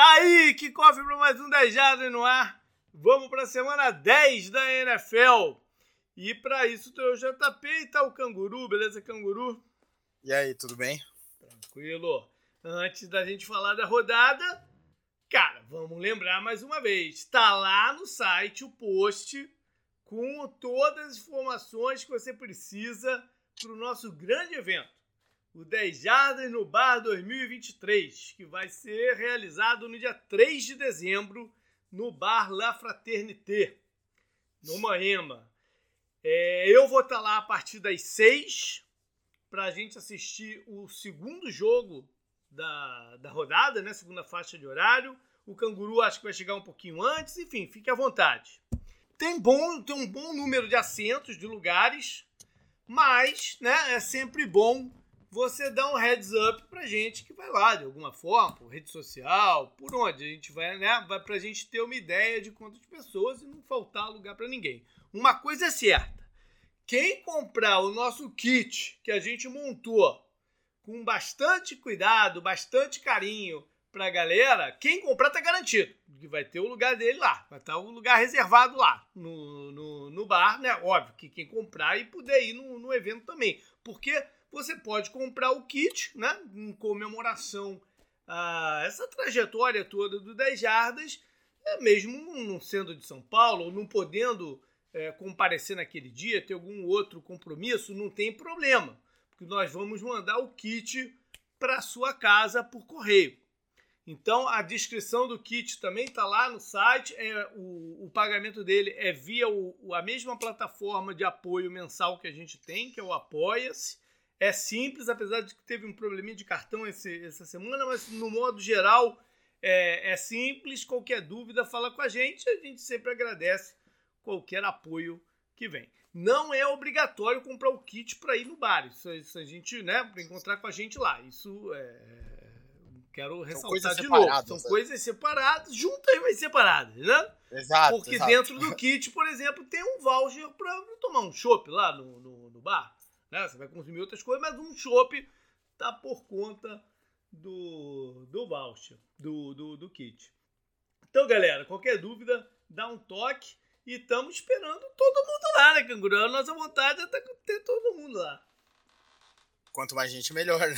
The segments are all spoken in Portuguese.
Tá aí, que cofre para mais um 10 Jardas no ar. Vamos para a semana 10 da NFL. E para isso tem o JP e tá o Canguru, beleza, Canguru? E aí, tudo bem? Tranquilo. Antes da gente falar da rodada, cara, vamos lembrar mais uma vez. Tá lá no site o post com todas as informações que você precisa para o nosso grande evento o 10 Jardas no Bar 2023, que vai ser realizado no dia 3 de dezembro no Bar La Fraternité, no Moema. É, eu vou estar lá a partir das 6 para a gente assistir o segundo jogo da, da rodada, né? Segunda faixa de horário. O Canguru acho que vai chegar um pouquinho antes. Enfim, fique à vontade. Tem, bom, tem um bom número de assentos, de lugares, mas né, é sempre bom você dá um heads up pra gente que vai lá de alguma forma, por rede social, por onde a gente vai, né? Vai pra gente ter uma ideia de quantas pessoas e não faltar lugar para ninguém. Uma coisa é certa: quem comprar o nosso kit que a gente montou com bastante cuidado, bastante carinho pra galera, quem comprar tá garantido que vai ter o lugar dele lá, vai estar o lugar reservado lá no, no, no bar, né? Óbvio que quem comprar e puder ir no, no evento também, porque você pode comprar o kit, né, em comemoração a essa trajetória toda do 10 jardas, é, mesmo não sendo de São Paulo, ou não podendo é, comparecer naquele dia, ter algum outro compromisso, não tem problema, porque nós vamos mandar o kit para sua casa por correio. Então a descrição do kit também está lá no site. É, o, o pagamento dele é via o, a mesma plataforma de apoio mensal que a gente tem, que é o Apoia-se. É simples, apesar de que teve um probleminha de cartão esse, essa semana, mas no modo geral é, é, simples. Qualquer dúvida, fala com a gente. A gente sempre agradece qualquer apoio que vem. Não é obrigatório comprar o kit para ir no bar. Isso, isso a gente, né, para encontrar com a gente lá. Isso é, quero ressaltar de novo. São né? coisas separadas, juntas, mas separadas, né? Exato. Porque exato. dentro do kit, por exemplo, tem um voucher para tomar um chopp lá no, no, no bar. Né? Você vai consumir outras coisas, mas um chopp tá por conta do, do voucher, do, do, do kit. Então, galera, qualquer dúvida, dá um toque. E estamos esperando todo mundo lá, né, Canguru? A nossa vontade é ter todo mundo lá. Quanto mais gente, melhor. Né?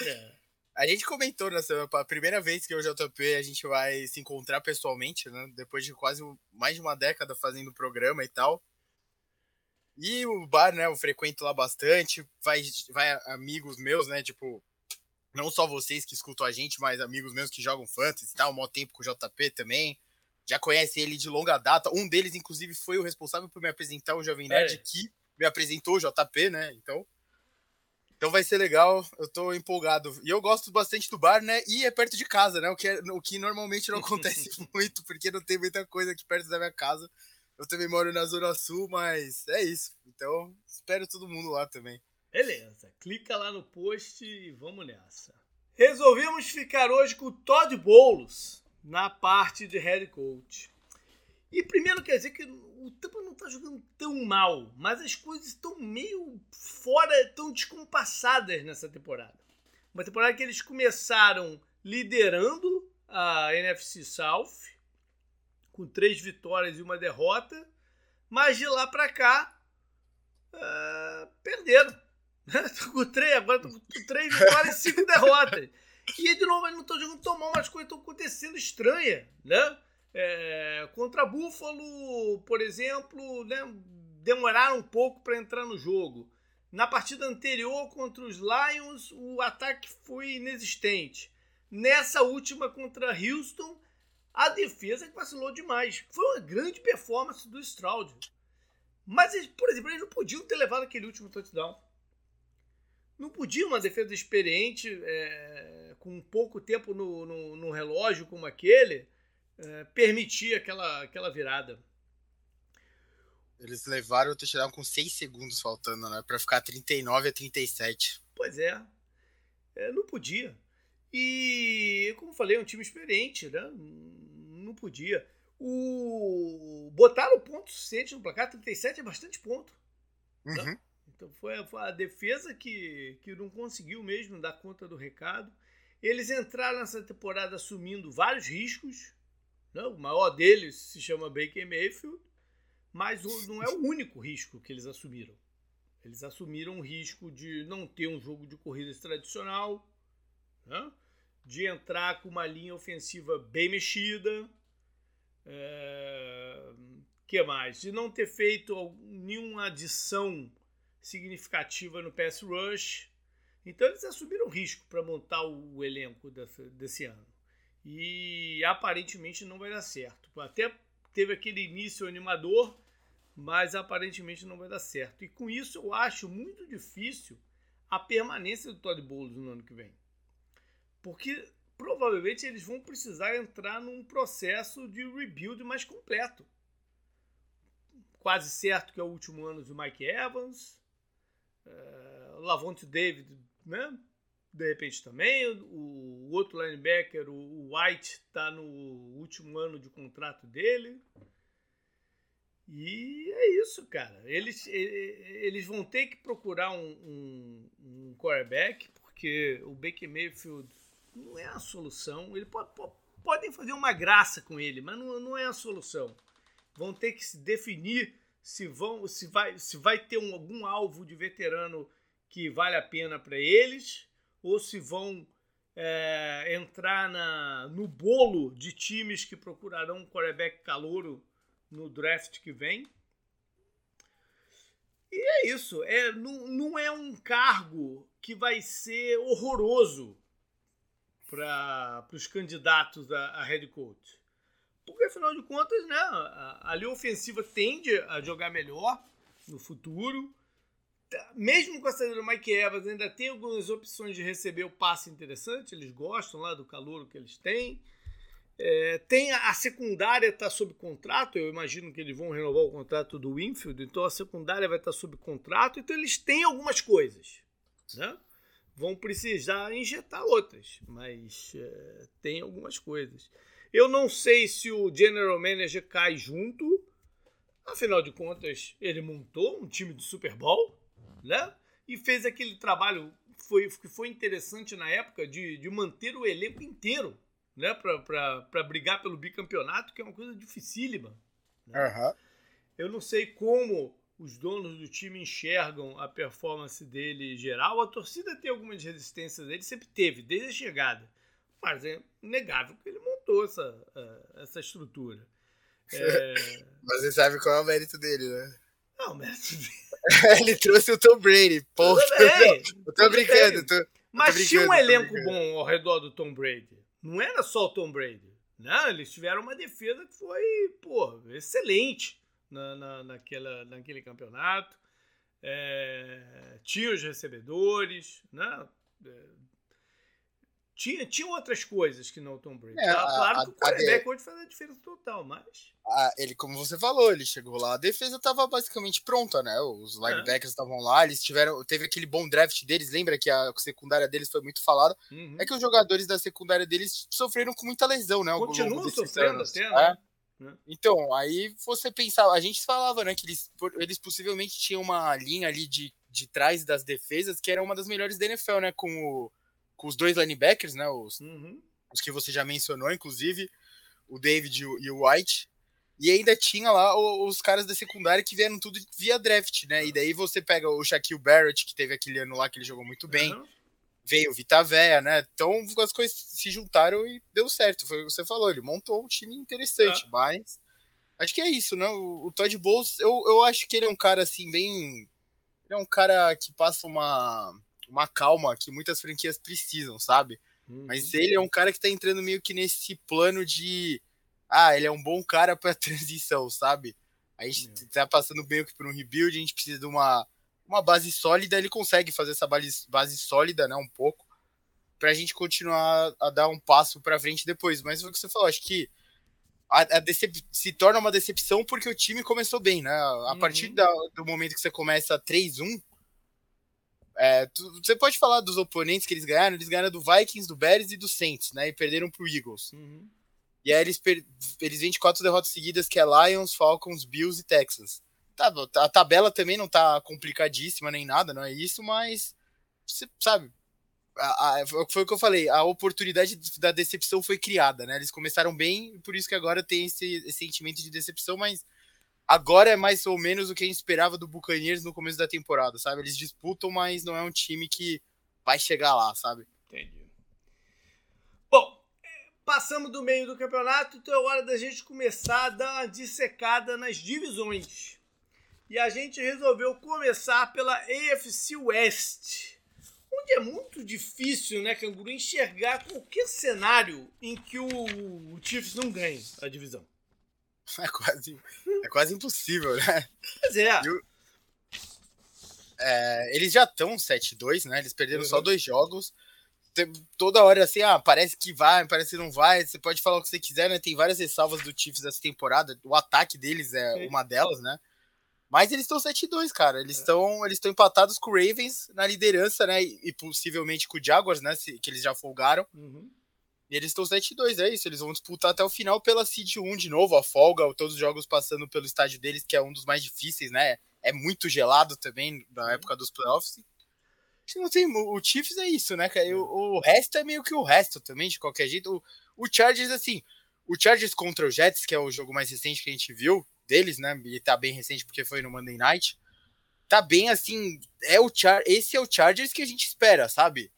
É. A gente comentou nessa a primeira vez que o JP a gente vai se encontrar pessoalmente, né? Depois de quase mais de uma década fazendo o programa e tal. E o bar, né, eu frequento lá bastante, vai, vai amigos meus, né, tipo, não só vocês que escutam a gente, mas amigos meus que jogam fantasy e tal, maior tempo com o JP também, já conhece ele de longa data, um deles, inclusive, foi o responsável por me apresentar o Jovem Nerd, é. que me apresentou o JP, né, então... Então vai ser legal, eu tô empolgado. E eu gosto bastante do bar, né? E é perto de casa, né? O que, é, o que normalmente não acontece muito, porque não tem muita coisa aqui perto da minha casa. Eu também moro na Zona Sul, mas é isso. Então, espero todo mundo lá também. Beleza, clica lá no post e vamos nessa. Resolvemos ficar hoje com o Todd Bowles na parte de head coach. E primeiro quer dizer que o Tampa não está jogando tão mal, mas as coisas estão meio fora, tão descompassadas nessa temporada. Uma temporada que eles começaram liderando a NFC South, com três vitórias e uma derrota, mas de lá para cá uh, perderam. com três, agora com três vitórias e cinco derrotas. E de novo, não estão jogando tão mal, mas as coisas estão acontecendo estranhas, né? É, contra Buffalo, por exemplo, né, demoraram um pouco para entrar no jogo. Na partida anterior contra os Lions, o ataque foi inexistente. Nessa última contra Houston, a defesa que vacilou demais. Foi uma grande performance do Stroud. Mas, por exemplo, eles não podiam ter levado aquele último touchdown. Não podia uma defesa experiente, é, com pouco tempo no, no, no relógio como aquele, é, permitir aquela, aquela virada. Eles levaram o touchdown com 6 segundos faltando, né? Pra ficar 39 a 37. Pois é. é. Não podia. E, como falei, é um time experiente, né? Não podia. O... Botaram o ponto suficiente no placar, 37 é bastante ponto. Tá? Uhum. Então foi a, foi a, defesa que, que não conseguiu mesmo dar conta do recado. Eles entraram nessa temporada assumindo vários riscos. Né? O maior deles se chama Baker Mayfield, mas não é o único risco que eles assumiram. Eles assumiram o risco de não ter um jogo de corridas tradicional, né? de entrar com uma linha ofensiva bem mexida. É... que mais? De não ter feito nenhuma adição significativa no pass rush. Então eles assumiram risco para montar o elenco desse, ano. E aparentemente não vai dar certo. Até teve aquele início animador, mas aparentemente não vai dar certo. E com isso eu acho muito difícil a permanência do Todd Bowles no ano que vem. Porque provavelmente eles vão precisar entrar num processo de rebuild mais completo. Quase certo que é o último ano do Mike Evans, é, Lavonte David, né? De repente também. O, outro linebacker, o, White, está no último ano de contrato dele. E é isso, cara. Eles, eles vão ter que procurar um, um, um quarterback, porque o Baker Mayfield não é a solução. Ele pode, podem fazer uma graça com ele, mas não, não é a solução. Vão ter que se definir se vão, se vai, se vai ter um, algum alvo de veterano que vale a pena para eles, ou se vão é, entrar na, no bolo de times que procurarão um quarterback calouro no draft que vem. E é isso. É, não, não é um cargo que vai ser horroroso para os candidatos a, a head coach. Porque, afinal de contas, né, a, a linha ofensiva tende a jogar melhor no futuro. Tá, mesmo com a saída do Mike Evans, ainda tem algumas opções de receber o passe interessante. Eles gostam lá do calor que eles têm. É, tem a, a secundária está sob contrato, eu imagino que eles vão renovar o contrato do Winfield, então a secundária vai estar tá sob contrato, então eles têm algumas coisas. Né? Vão precisar injetar outras, mas é, tem algumas coisas. Eu não sei se o general manager cai junto, afinal de contas, ele montou um time de Super Bowl, né? E fez aquele trabalho foi, que foi interessante na época de, de manter o elenco inteiro, né? Para brigar pelo bicampeonato, que é uma coisa dificílima. Né? Uhum. Eu não sei como os donos do time enxergam a performance dele geral. A torcida tem algumas resistências dele, sempre teve, desde a chegada. Mas é inegável que ele montou essa, essa estrutura. É... Mas você sabe qual é o mérito dele, né? Não, o mérito dele. ele trouxe o Tom Brady. Pô, eu tô brincando. Tô, Mas tô tinha um elenco bom ao redor do Tom Brady. Não era só o Tom Brady. Não, eles tiveram uma defesa que foi, pô, excelente na, na, naquela, naquele campeonato. É, tinha os recebedores, né? É, tinha, tinha outras coisas que não o Tom Brady. É, tá? Claro a, que o quarterback hoje faz a diferença total, mas. A, ele, como você falou, ele chegou lá, a defesa estava basicamente pronta, né? Os é. linebackers estavam é. lá, eles tiveram. Teve aquele bom draft deles, lembra que a secundária deles foi muito falada. Uhum. É que os jogadores da secundária deles sofreram com muita lesão, né? Continuam sofrendo até, né? É. Né? Então, aí você pensava, a gente falava, né, que eles, eles possivelmente tinham uma linha ali de, de trás das defesas que era uma das melhores da NFL, né, com, o, com os dois linebackers, né, os, uhum. os que você já mencionou, inclusive, o David e o White, e ainda tinha lá os, caras da secundária que vieram tudo via draft, né, e daí você pega o Shaquille Barrett, que teve aquele ano lá que ele jogou muito bem, uhum veio o Vitavéia, né? Então as coisas se juntaram e deu certo. Foi o que você falou, ele montou um time interessante, é. mas acho que é isso, né? O, o Todd Bowles, eu, eu acho que ele é um cara assim, bem. Ele é um cara que passa uma, uma calma que muitas franquias precisam, sabe? Uhum. Mas ele é um cara que tá entrando meio que nesse plano de. Ah, ele é um bom cara pra transição, sabe? A gente uhum. tá passando meio que por um rebuild, a gente precisa de uma uma base sólida, ele consegue fazer essa base, base sólida, né, um pouco, para a gente continuar a dar um passo para frente depois. Mas o que você falou, acho que a, a se torna uma decepção porque o time começou bem, né? A uhum. partir da, do momento que você começa 3-1, é, tu, você pode falar dos oponentes que eles ganharam, eles ganharam do Vikings, do Bears e do Saints, né? E perderam pro Eagles. Uhum. E aí eles, eles vêm de quatro derrotas seguidas, que é Lions, Falcons, Bills e Texans. Tá, a tabela também não tá complicadíssima nem nada, não é isso, mas você sabe, a, a, foi o que eu falei, a oportunidade da decepção foi criada, né? Eles começaram bem, por isso que agora tem esse, esse, sentimento de decepção, mas agora é mais ou menos o que a gente esperava do Buccaneers no começo da temporada, sabe? Eles disputam, mas não é um time que vai chegar lá, sabe? Entendi. Bom, passamos do meio do campeonato, então é hora da gente começar a dar uma dissecada nas divisões. E a gente resolveu começar pela AFC West onde é muito difícil, né, Canguru, enxergar qualquer cenário em que o, Chiefs não ganhe a divisão. É quase, é quase impossível, né? Pois é. é eles já estão 7-2, né? Eles perderam uhum. só dois jogos. Toda hora assim, ah, parece que vai, parece que não vai. Você pode falar o que você quiser, né? Tem várias ressalvas do Chiefs essa temporada. O ataque deles é uma delas, né? Mas eles estão 7-2, cara. Eles estão é. eles empatados com o Ravens na liderança, né? E, possivelmente com o Jaguars, né? que eles já folgaram. Uhum. E eles estão 7-2, é isso. Eles vão disputar até o final pela Seed 1 de novo, a folga, todos os jogos passando pelo estádio deles, que é um dos mais difíceis, né? É muito gelado também na época dos playoffs. Não tem, o Chiefs é isso, né, cara? O, o resto é meio que o resto também, de qualquer jeito. O, o Chargers, assim, o Chargers contra o Jets, que é o jogo mais recente que a gente viu, deles, né? E tá bem recente porque foi no Monday Night. Tá bem assim, é o Char esse é o Chargers que a gente espera, sabe?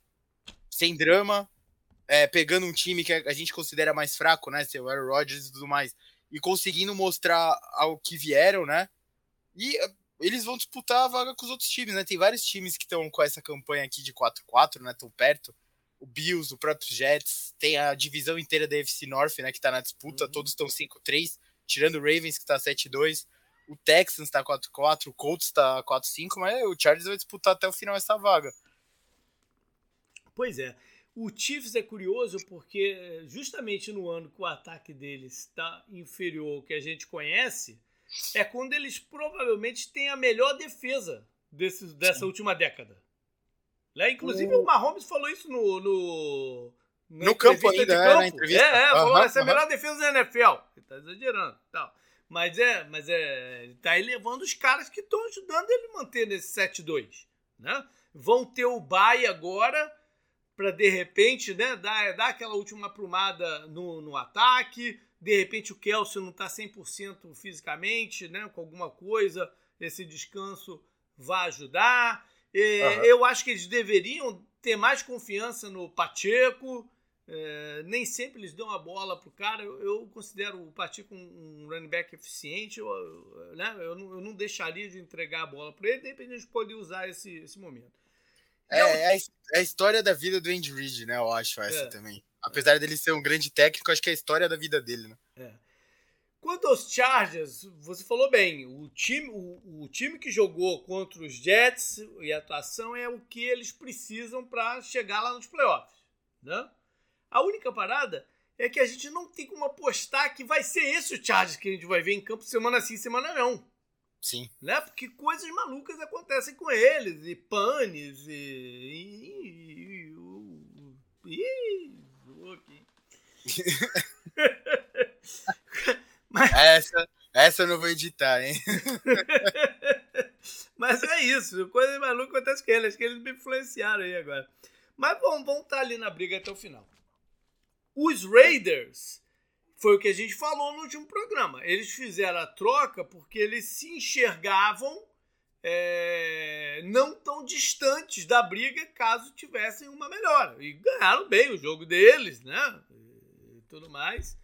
Sem drama, é, pegando um time que a gente considera mais fraco, né? Seu Aaron Rodgers e tudo mais, e conseguindo mostrar ao que vieram, né? E eh, eles vão disputar a vaga com os outros times, né? Tem vários times que estão com essa campanha aqui de 4-4, né? Tão perto. O Bills, o próprio Jets, tem a divisão inteira da FC North, né? Que tá na disputa, uhum. todos estão 5-3 tirando o Ravens, que tá 7-2, o Texans tá 4-4, o Colts tá 4-5, mas o Chargers vai disputar até o final essa vaga. Pois é. O Chiefs é curioso porque justamente no ano que o ataque deles está inferior ao que a gente conhece, é quando eles provavelmente têm a melhor defesa desse, dessa Sim. última década. Né? Inclusive o... o Mahomes falou isso no, no, no campo ainda, é, na entrevista. É, é, falou, essa é a melhor defesa da NFL. Ele tá exagerando tal. Mas é, mas é, ele tá elevando os caras que estão ajudando ele a manter nesse 7-2, né? Vão ter o bye agora para de repente, né, dar, dar aquela última aprumada no, no ataque. De repente o Kelsey não tá 100% fisicamente, né, com alguma coisa, esse descanso vai ajudar. É, uhum. Eu acho que eles deveriam ter mais confiança no Pacheco, é, nem sempre eles dão a bola pro cara. Eu, eu considero o Pacheco um, um running back eficiente. Eu, né? eu, não, eu não deixaria de entregar a bola para ele. De repente a gente pode usar esse, esse momento. É, é, é, a história da vida do Andy Reid, né? Eu acho essa é, também. Apesar dele ser um grande técnico, acho que é a história da vida dele, né? É. Quanto aos Chargers, você falou bem, o time, o, o, time que jogou contra os Jets e a atuação é o que eles precisam para chegar lá nos playoffs, né? A única parada é que a gente não tem como apostar que vai ser esse o Chargers que a gente vai ver em campo semana sim, semana não. Sim. Né? Porque coisas malucas acontecem com eles, e panes, e. e. e. Mas... Essa, essa eu não vou editar, hein? Mas é isso, coisas malucas acontecem com eles, acho que eles me influenciaram aí agora. Mas vamos, vamos estar ali na briga até o final. Os Raiders foi o que a gente falou no último programa. Eles fizeram a troca porque eles se enxergavam é, não tão distantes da briga caso tivessem uma melhora. E ganharam bem o jogo deles, né? E tudo mais.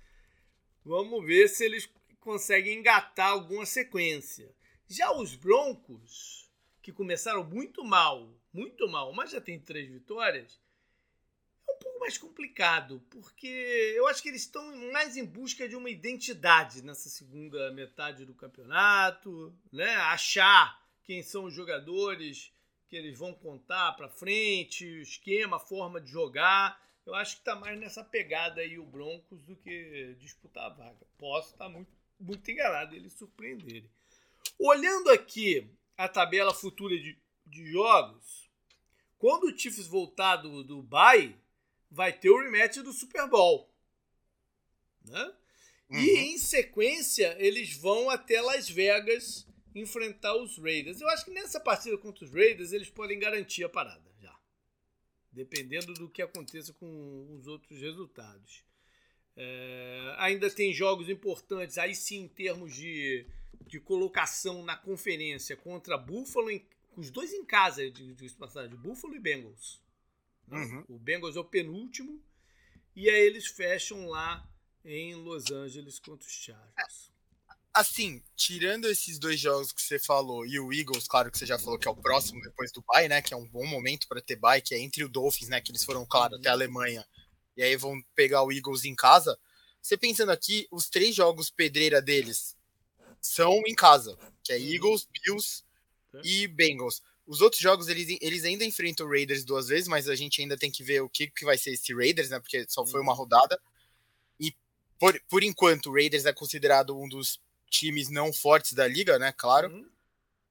Vamos ver se eles conseguem engatar alguma sequência. Já os Broncos, que começaram muito mal, muito mal, mas já tem três vitórias, mais complicado, porque eu acho que eles estão mais em busca de uma identidade nessa segunda metade do campeonato, né? Achar quem são os jogadores que eles vão contar para frente, o esquema, a forma de jogar. Eu acho que está mais nessa pegada aí o Broncos do que disputar a vaga. Posso estar tá muito, muito enganado eles surpreenderem. Olhando aqui a tabela futura de, de jogos, quando o Chiefs voltar do, do bye, vai ter o rematch do Super Bowl. Né? Uhum. E em sequência, eles vão até Las Vegas enfrentar os Raiders. Eu acho que nessa partida contra os Raiders, eles podem garantir a parada já. dependendo do que aconteça com os outros resultados. É, ainda tem jogos importantes, aí sim, em termos de, de colocação na conferência contra Buffalo, em, os dois em casa, de, de passagem, Buffalo e Bengals. Uhum. O Bengals é o penúltimo, e aí eles fecham lá em Los Angeles contra os Chargers. Assim, tirando esses dois jogos que você falou e o Eagles, claro que você já falou que é o próximo depois do bye, né? Que é um bom momento para ter bye, que é entre o Dolphins, né? Que eles foram, claro, uhum. até a Alemanha e aí vão pegar o Eagles em casa. Você pensando aqui, os três jogos pedreira deles são em casa, que é uhum. Eagles, Bills e Bengals. Os outros jogos eles, eles ainda enfrentam o Raiders duas vezes, mas a gente ainda tem que ver o que, que vai ser esse Raiders, né? Porque só foi uma uhum. rodada. E por, por enquanto, o Raiders é considerado um dos times não fortes da liga, né? Claro. Uhum.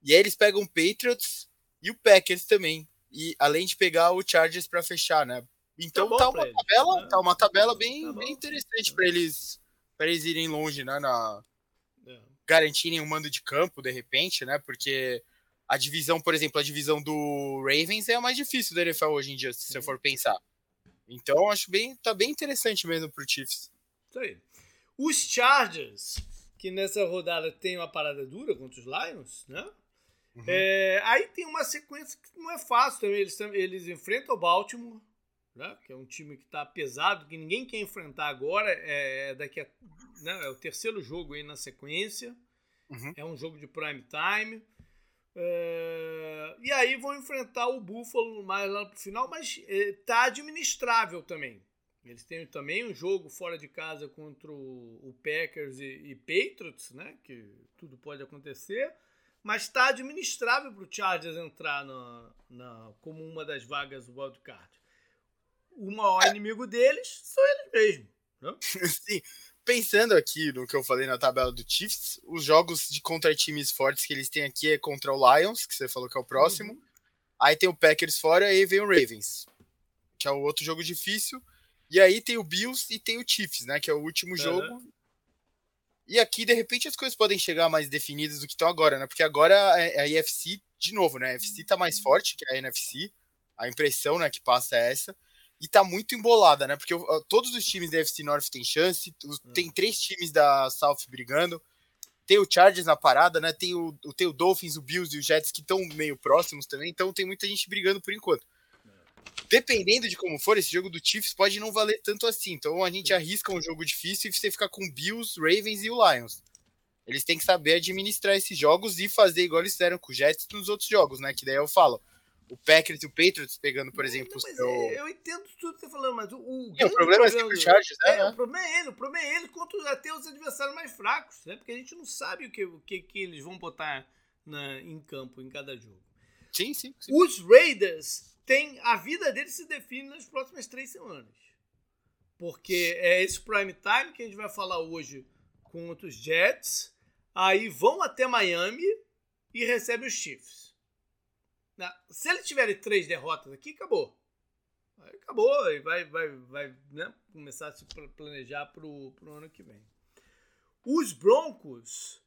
E aí eles pegam o Patriots e o Packers também. E além de pegar o Chargers para fechar, né? Então tá, tá uma tabela, né? tá uma tabela bem, tá bem interessante para eles para eles irem longe, né, na é. garantirem um mando de campo de repente, né? Porque a divisão, por exemplo, a divisão do Ravens é a mais difícil da NFL hoje em dia, se você for pensar. Então, acho bem, tá bem interessante mesmo pro Chiefs. Isso aí. Os Chargers, que nessa rodada tem uma parada dura contra os Lions, né? Uhum. É, aí tem uma sequência que não é fácil também. Eles, eles enfrentam o Baltimore, né? que é um time que está pesado, que ninguém quer enfrentar agora. É, é, daqui a, né? é o terceiro jogo aí na sequência. Uhum. É um jogo de prime time. É, e aí vão enfrentar o Buffalo mais lá pro final, mas é, tá administrável também. Eles têm também um jogo fora de casa contra o, o Packers e, e, Patriots, né? Que tudo pode acontecer. Mas está administrável para o Chargers entrar na, na, como uma das vagas do wildcard. O maior inimigo deles são eles mesmos. Né? Sim pensando aqui no que eu falei na tabela do Chiefs, os jogos de contra times fortes que eles têm aqui é contra o Lions, que você falou que é o próximo. Uhum. Aí tem o Packers fora e vem o Ravens, que é o outro jogo difícil. E aí tem o Bills e tem o Chiefs, né, que é o último uhum. jogo. E aqui, de repente, as coisas podem chegar mais definidas do que estão agora, né? Porque agora é, é a IFC, de novo, né? A FC tá mais forte que a NFC. A impressão, né, que passa é essa e tá muito embolada, né? Porque uh, todos os times da FC North têm chance, hum. tem três times da South brigando, tem o Chargers na parada, né? Tem o, tem o Dolphins, o Bills e o Jets que estão meio próximos também, então tem muita gente brigando por enquanto. Dependendo de como for, esse jogo do Chiefs pode não valer tanto assim. Então a gente arrisca um jogo difícil e você fica com Bills, Ravens e o Lions. Eles têm que saber administrar esses jogos e fazer igual eles fizeram com o Jets nos outros jogos, né? Que daí eu falo o Packers e o Patriots pegando, por exemplo, não, o seu... É, eu entendo tudo que você tá falando, mas o, o, é, o problema é sempre o Chargers, né? É, o problema é ele, o problema é ele contra até os adversários mais fracos, né? Porque a gente não sabe o que, o que, que eles vão botar na, em campo em cada jogo. Sim, sim, sim. Os Raiders têm. A vida deles se define nas próximas três semanas. Porque é esse prime time que a gente vai falar hoje contra os Jets. Aí vão até Miami e recebem os Chiefs. Se eles tiverem três derrotas aqui, acabou. Acabou e vai, vai, vai né, começar a se planejar para o ano que vem. Os Broncos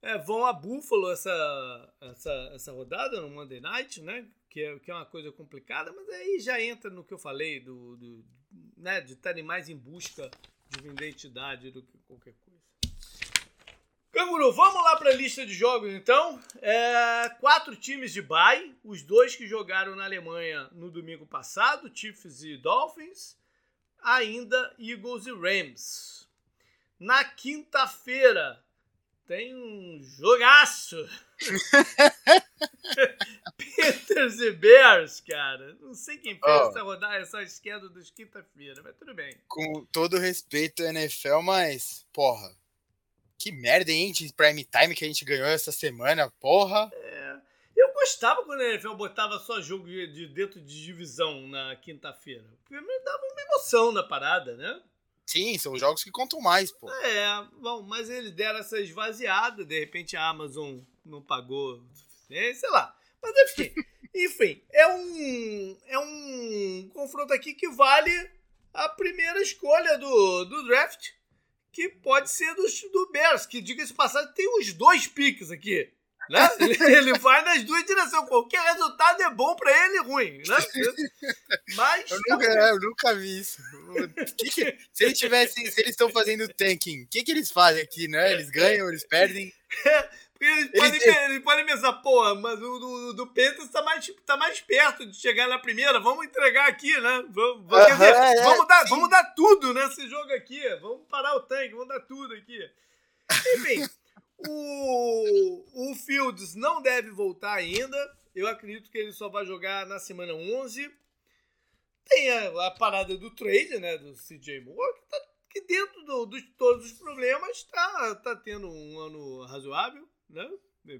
é, vão a Buffalo essa, essa, essa rodada no Monday Night, né? Que é, que é uma coisa complicada, mas aí já entra no que eu falei do, do né, de estarem mais em busca de uma identidade do que qualquer coisa. Canguru, vamos lá para a lista de jogos então. É, quatro times de bye, os dois que jogaram na Alemanha no domingo passado, Chiefs e Dolphins, ainda Eagles e Rams. Na quinta-feira tem um jogaço. Panthers e Bears, cara. Não sei quem fez oh. essa rodada, essa esquerda dos quinta-feira, mas tudo bem. Com todo respeito à NFL, mas, porra, que merda, hein, de prime time que a gente ganhou essa semana, porra. É. Eu gostava quando a NFL botava só jogo de dentro de divisão na quinta-feira. Porque me dava uma emoção na parada, né? Sim, são jogos que contam mais, pô. É, bom, mas eles deram essa esvaziada, de repente a Amazon não pagou, sei lá. Mas enfim, enfim, é um é um confronto aqui que vale a primeira escolha do, do draft que pode ser do, do Bears, que diga-se passagem, tem uns dois piques aqui. Né? Ele vai nas duas direções. Qualquer resultado é bom pra ele e ruim. Né? Mas. Eu nunca, eu nunca vi isso. Que que, se eles tivessem, se eles estão fazendo tanking, o que, que eles fazem aqui, né? Eles ganham, eles perdem. Eles, podem, eles, eles podem pensar, pô, mas o do, do Panthers tá mais, tá mais perto de chegar na primeira, vamos entregar aqui, né? Vamos, uh -huh, dizer, é, vamos, dar, vamos dar tudo nesse jogo aqui, vamos parar o tanque, vamos dar tudo aqui. Enfim, o, o Fields não deve voltar ainda, eu acredito que ele só vai jogar na semana 11. Tem a, a parada do trade, né, do CJ Moore, que, tá, que dentro do, de todos os problemas tá, tá tendo um ano razoável né?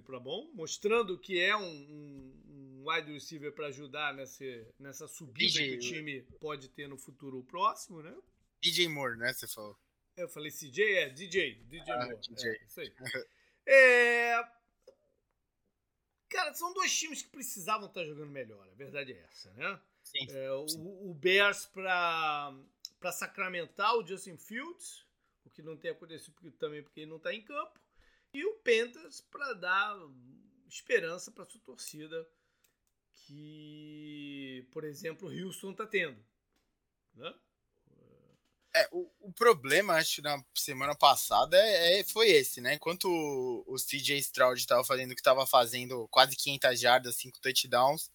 Para bom, mostrando que é um, um, um wide receiver para ajudar nessa, nessa subida DJ, que o time pode ter no futuro próximo, né? DJ Moore, né? Você falou. Eu falei CJ, é DJ, DJ ah, Moore. DJ. É, isso aí. é... Cara, são dois times que precisavam estar jogando melhor, a verdade é essa, né? Sim, é, o, o Bears para sacramentar o Justin Fields, o que não tem acontecido também porque ele não está em campo. E o Pentas para dar esperança para sua torcida que, por exemplo, o Houston está tendo. Né? É, o, o, problema, acho, na semana passada é, é foi esse, né? Enquanto o, o CJ Stroud estava fazendo o que estava fazendo, quase 500 jardas, 5 touchdowns,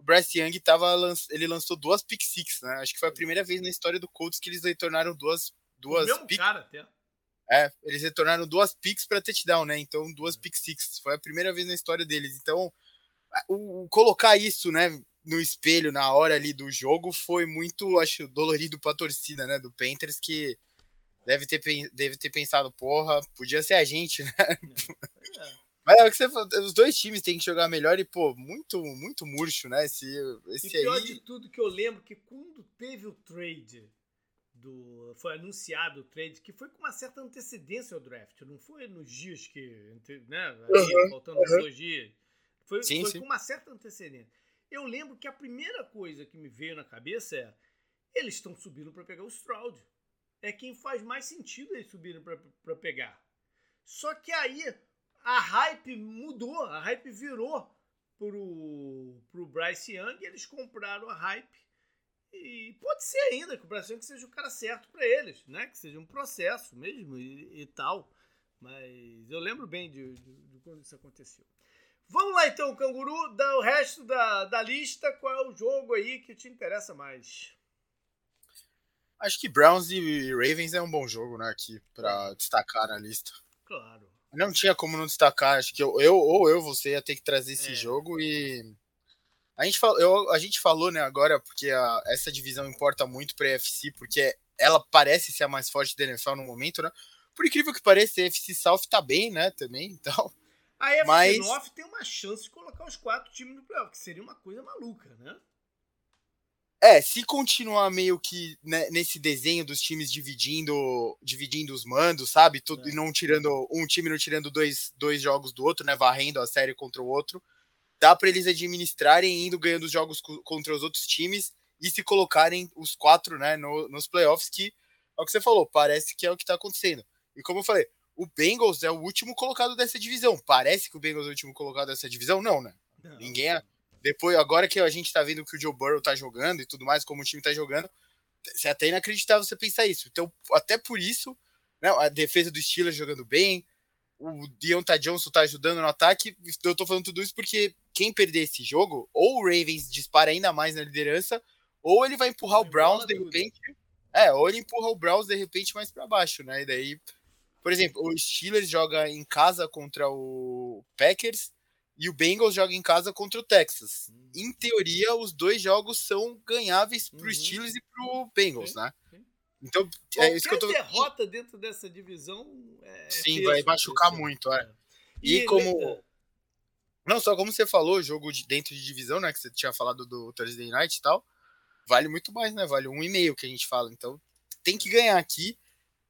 o Bryce Young tava, ele lançou duas pick six, né? Acho que foi a primeira vez na história do Colts que eles retornaram duas, duas o mesmo pick... cara até. É, eles retornaram duas picks para touchdown, né? Então, duas pick six. Foi a primeira vez na história deles. Então, o, o, colocar isso, né, no espelho na hora ali do jogo foi muito, acho, dolorido pra torcida, né, do Panthers, que deve ter, deve ter pensado, porra, podia ser a gente, né? É. Mas é o que você falou, os dois times têm que jogar melhor e, pô, muito, muito murcho, né? Esse, esse e pior aí... de tudo que eu lembro que quando teve o trade do foi anunciado o trade que foi com uma certa antecedência ao draft, não foi nos dias que, né, uhum, faltando uhum. dois dias. Foi, sim, foi sim. com uma certa antecedência. Eu lembro que a primeira coisa que me veio na cabeça é eles estão subindo para pegar o Stroud. É quem faz mais sentido eles subirem para pegar. Só que aí a hype mudou, a hype virou pro, pro Bryce Young, eles compraram a hype e pode ser ainda que o Brasil seja o cara certo para eles, né? Que seja um processo mesmo e, e tal. Mas eu lembro bem de, de, de, quando isso aconteceu. Vamos lá então, Canguru, dar o resto da, da lista. Qual é o jogo aí que te interessa mais? Acho que Browns e Ravens é um bom jogo, né? Aqui, para destacar na lista. Claro. Não tinha como não destacar. Acho que eu, eu ou eu, você ia ter que trazer esse é. jogo e a gente, falou, eu, a gente falou, né, agora, porque a, essa divisão importa muito para a UFC, porque ela parece ser a mais forte da NFL no momento, né? Por incrível que pareça, a UFC South tá bem, né, também, então... A UFC mas... North tem uma chance de colocar os quatro times no playoff, que seria uma coisa maluca, né? É, se continuar meio que né, nesse desenho dos times dividindo dividindo os mandos, sabe? Tudo, é. E não tirando um time não tirando dois, dois jogos do outro, né? Varrendo a série contra o outro dá para eles administrarem indo ganhando os jogos contra os outros times e se colocarem os quatro né, no, nos playoffs, que é o que você falou, parece que é o que está acontecendo. E como eu falei, o Bengals é o último colocado dessa divisão. Parece que o Bengals é o último colocado dessa divisão? Não, né? Não. Ninguém é. Depois, agora que a gente tá vendo que o Joe Burrow tá jogando e tudo mais, como o time tá jogando, é até inacreditável você pensar isso. Então, até por isso, né, a defesa do Steelers jogando bem, o Deontay Johnson tá ajudando no ataque. Eu tô falando tudo isso porque quem perder esse jogo, ou o Ravens dispara ainda mais na liderança, ou ele vai empurrar o Browns de repente. É, ou ele empurra o Browns de repente mais para baixo, né? E daí, por exemplo, o Steelers joga em casa contra o Packers e o Bengals joga em casa contra o Texas. Uhum. Em teoria, os dois jogos são ganháveis pro uhum. Steelers e pro Bengals, né? Então, Qualquer é isso que eu tô derrota dentro dessa divisão é Sim, vai machucar muito, é. E, e como não, só como você falou, jogo de, dentro de divisão, né? Que você tinha falado do Thursday Night e tal. Vale muito mais, né? Vale um e meio que a gente fala. Então tem que ganhar aqui.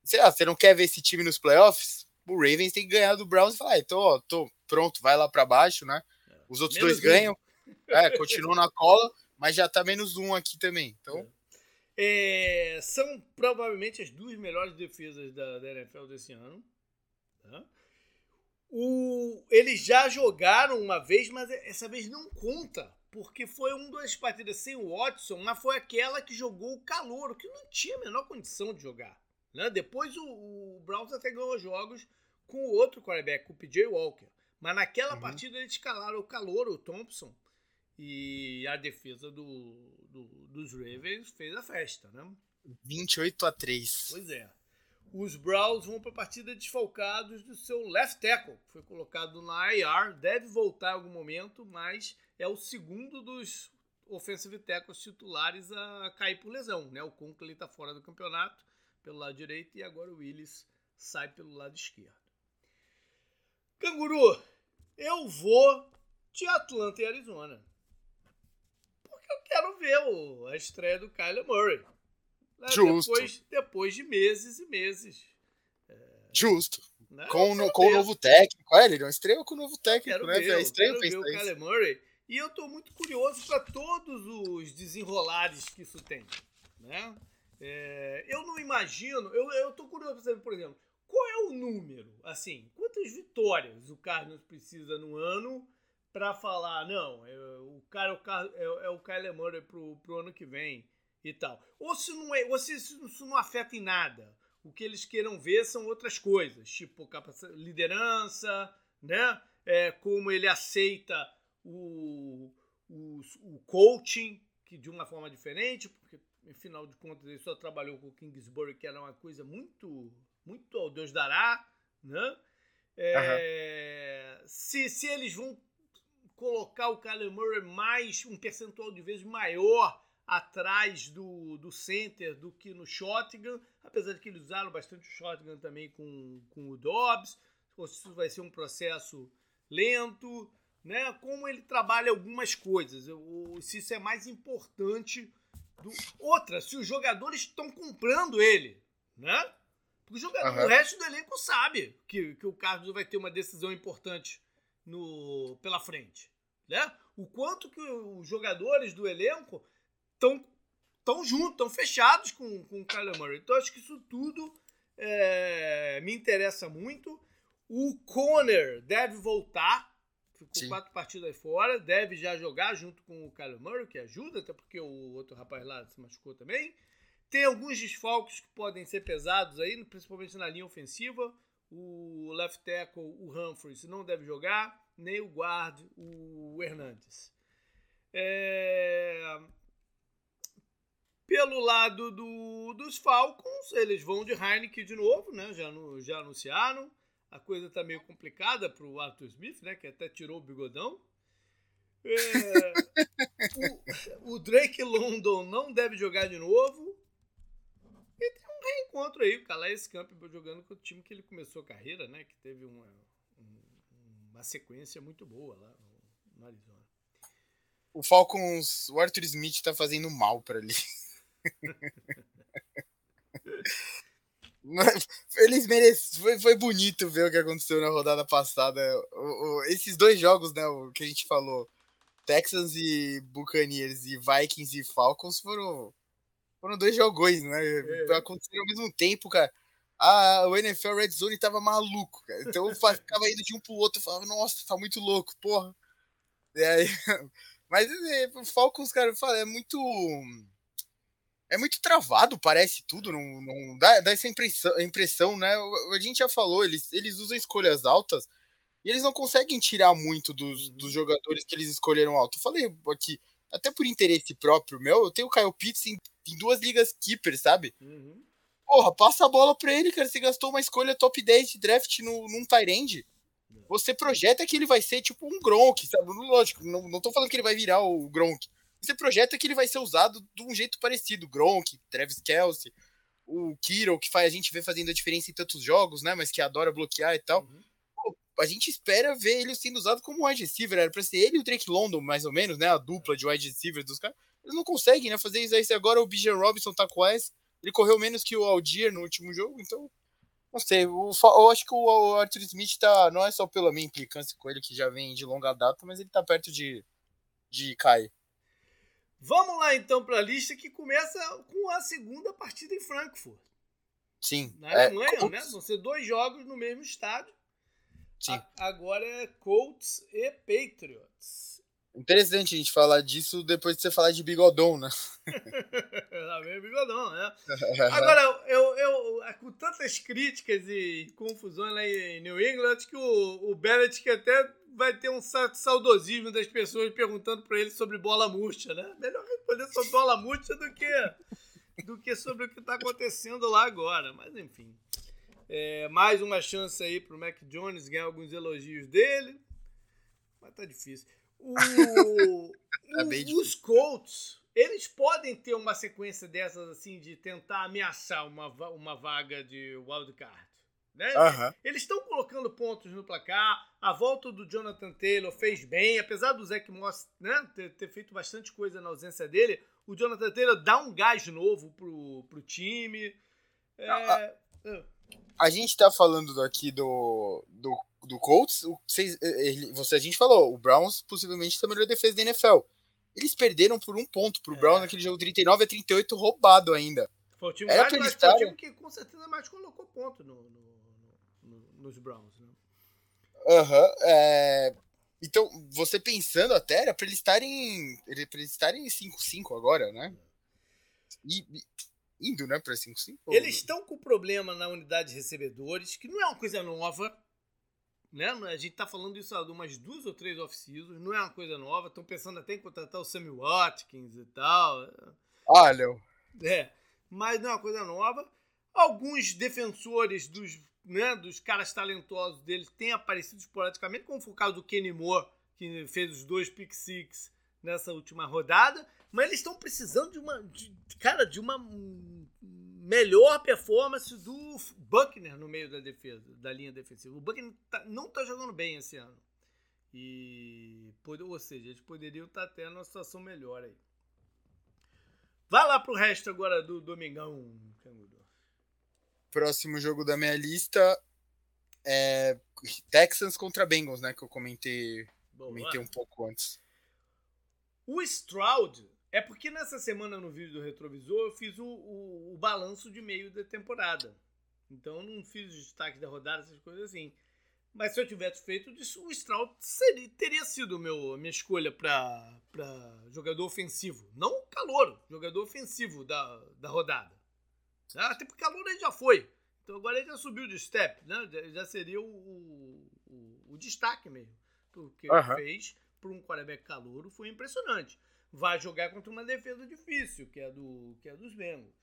Sei lá, você não quer ver esse time nos playoffs? O Ravens tem que ganhar do Browns e falar, ah, então, ó, tô pronto, vai lá para baixo, né? Os outros menos dois um. ganham. É, continuam na cola, mas já tá menos um aqui também. Então. É, são provavelmente as duas melhores defesas da, da NFL desse ano. Tá? O, eles já jogaram uma vez, mas essa vez não conta, porque foi uma das partidas sem o Watson, mas foi aquela que jogou o Calouro, que não tinha a menor condição de jogar. Né? Depois o, o Browns até ganhou jogos com o outro quarterback, com o PJ Walker. Mas naquela uhum. partida eles escalaram o Calouro, o Thompson, e a defesa do, do, dos Ravens fez a festa, né? 28 a 3. Pois é. Os Browns vão para a partida desfalcados do seu left tackle, que foi colocado na IR, deve voltar em algum momento, mas é o segundo dos offensive tackles titulares a cair por lesão, né? O Conklin está fora do campeonato pelo lado direito e agora o Willis sai pelo lado esquerdo. Canguru, eu vou de Atlanta e Arizona. Porque eu quero ver a estreia do Kyler Murray. Né? Justo. Depois, depois de meses e meses. É, Justo. Né? Com, no, com o novo técnico. É, ele não estreou com o novo técnico, quero né? Ver, é estranho quero ver o Kyler Murray. E eu estou muito curioso para todos os desenrolares que isso tem. Né? É, eu não imagino, eu, eu tô curioso para saber, por exemplo, qual é o número? Assim, quantas vitórias o Cardinals precisa no ano para falar, não, é, o cara é, é, o Kyler Murray pro, pro ano que vem e tal. Ou se não é, ou se isso não afeta em nada. O que eles queiram ver são outras coisas, tipo liderança, né? É, como ele aceita o, o, o coaching, que de uma forma diferente, porque afinal de contas ele só trabalhou com o Kingsbury, que era uma coisa muito, muito ao Deus dará, né? É, uhum. se, se eles vão colocar o Kyler Murray mais, um percentual de vezes maior atrás do, do center do que no shotgun, apesar de que eles usaram bastante o shotgun também com, com o Dobbs, ou se isso vai ser um processo lento, né? Como ele trabalha algumas coisas, ou se isso é mais importante do... Outra, se os jogadores estão comprando ele, né? O, jogador, uhum. o resto do elenco sabe que, que o Carlos vai ter uma decisão importante no, pela frente. Né? O quanto que os jogadores do elenco estão tão juntos, estão fechados com, com o Kyler Murray. Então acho que isso tudo é, me interessa muito. O Conner deve voltar ficou Sim. quatro partidas aí fora, deve já jogar junto com o Kyler Murray, que ajuda, até porque o outro rapaz lá se machucou também. Tem alguns desfalques que podem ser pesados aí, principalmente na linha ofensiva. O left tackle, o Humphries, não deve jogar, nem o guard, o Hernandes. É... Pelo lado do, dos Falcons, eles vão de Heineken de novo, né? Já, no, já anunciaram a coisa tá meio complicada pro Arthur Smith, né? Que até tirou o bigodão. É, o, o, Drake London não deve jogar de novo. E tem um reencontro aí, o Calais Campbell jogando com o time que ele começou a carreira, né? Que teve uma, uma sequência muito boa lá no, no Arizona. O Falcons, o Arthur Smith tá fazendo mal para ali. Eles mereciam. Foi, foi bonito ver o que aconteceu na rodada passada. O, o, esses dois jogos, né? O que a gente falou. Texans e Buccaneers e Vikings e Falcons foram, foram dois jogões, né? É. Aconteceram ao mesmo tempo, cara. A, o NFL Red Zone tava maluco, cara. Então eu ficava indo de um pro outro, falava, nossa, tá muito louco, porra. E aí, mas é, o Falcons, cara, é muito é muito travado, parece tudo, não, não dá, dá essa impressão, impressão, né? A gente já falou, eles, eles usam escolhas altas e eles não conseguem tirar muito dos, uhum. dos jogadores que eles escolheram alto. Eu falei aqui, até por interesse próprio meu, eu tenho o Kyle Pitts em, em duas ligas keeper, sabe? Uhum. Porra, passa a bola pra ele, cara. Você gastou uma escolha top 10 de draft no, num Tyrande. Você projeta que ele vai ser tipo um Gronk, sabe? Lógico, não, não tô falando que ele vai virar o Gronk você projeta que ele vai ser usado de um jeito parecido. Gronk, Travis Kelsey, o Kiro, que faz, a gente vê fazendo a diferença em tantos jogos, né? Mas que adora bloquear e tal. Uhum. Pô, a gente espera ver ele sendo usado como wide receiver. Era pra ser ele e o Drake London, mais ou menos, né? A dupla de wide receiver dos caras. Eles não conseguem, né? Fazer isso aí. Agora o Bijan Robinson tá essa. Ele correu menos que o Aldir no último jogo, então. Não sei, o, eu acho que o Arthur Smith tá. Não é só pela minha implicância com ele, que já vem de longa data, mas ele tá perto de, de cair. Vamos lá então para a lista que começa com a segunda partida em Frankfurt. Sim. Na Alemanha, é, né? Vão ser dois jogos no mesmo estádio. Sim. A, agora é Colts e Patriots. Interessante a gente falar disso depois de você falar de bigodão, né? Lá vem o bigodão, né? Agora, eu, eu, com tantas críticas e confusões lá em New England, acho que o, o Bennett que até vai ter um certo saudosismo das pessoas perguntando para ele sobre bola murcha, né? Melhor responder sobre bola murcha do que, do que sobre o que está acontecendo lá agora. Mas, enfim. É, mais uma chance aí pro Mac Jones ganhar alguns elogios dele. Mas tá difícil. O, tá o, os Colts, eles podem ter uma sequência dessas assim de tentar ameaçar uma, uma vaga de wildcard. Né? Uhum. Eles estão colocando pontos no placar. A volta do Jonathan Taylor fez bem, apesar do Zach Moss né, ter, ter, feito bastante coisa na ausência dele. O Jonathan Taylor dá um gás novo pro, pro time. É, a, a, gente tá falando aqui do, do, do Colts. Vocês, ele, você, a gente falou, o Browns possivelmente tem a melhor defesa da NFL. Eles perderam por um ponto pro é. Browns naquele jogo 39 a 38, roubado ainda. Foi o time, Era mais, mais, foi o time que com certeza mais colocou ponto no, no nos Browns, né? Aham. Uhum, é... Então, você pensando até, era pra eles estarem. Pra eles estarem 5-5 agora, né? E, indo, né, pra 5-5. Eles estão com problema na unidade de recebedores, que não é uma coisa nova. Né? A gente tá falando isso há umas duas ou três off-seasons, não é uma coisa nova. Estão pensando até em contratar o Sammy Watkins e tal. Olha. É, mas não é uma coisa nova. Alguns defensores dos né, dos caras talentosos deles têm aparecido esporadicamente, como foi o caso do Kenny Moore, que fez os dois pick six nessa última rodada, mas eles estão precisando de uma, de, cara, de uma melhor performance do Buckner no meio da defesa, da linha defensiva. O Buckner tá, não está jogando bem esse ano. E, ou seja, eles poderiam estar tá até numa situação melhor aí. Vai lá pro resto agora do Domingão. Próximo jogo da minha lista é Texans contra Bengals, né? Que eu comentei, comentei um pouco antes. O Stroud é porque nessa semana no vídeo do retrovisor eu fiz o, o, o balanço de meio da temporada. Então eu não fiz os destaques da rodada, essas coisas assim. Mas se eu tivesse feito isso, o Stroud seria, teria sido meu, minha escolha para jogador ofensivo. Não calor, jogador ofensivo da, da rodada. Ah, até porque a Luna já foi. Então agora ele já subiu de step, né? Já seria o, o, o destaque mesmo. Porque uhum. ele fez para um quarterback calouro foi impressionante. Vai jogar contra uma defesa difícil, que é, do, que é dos Bengals.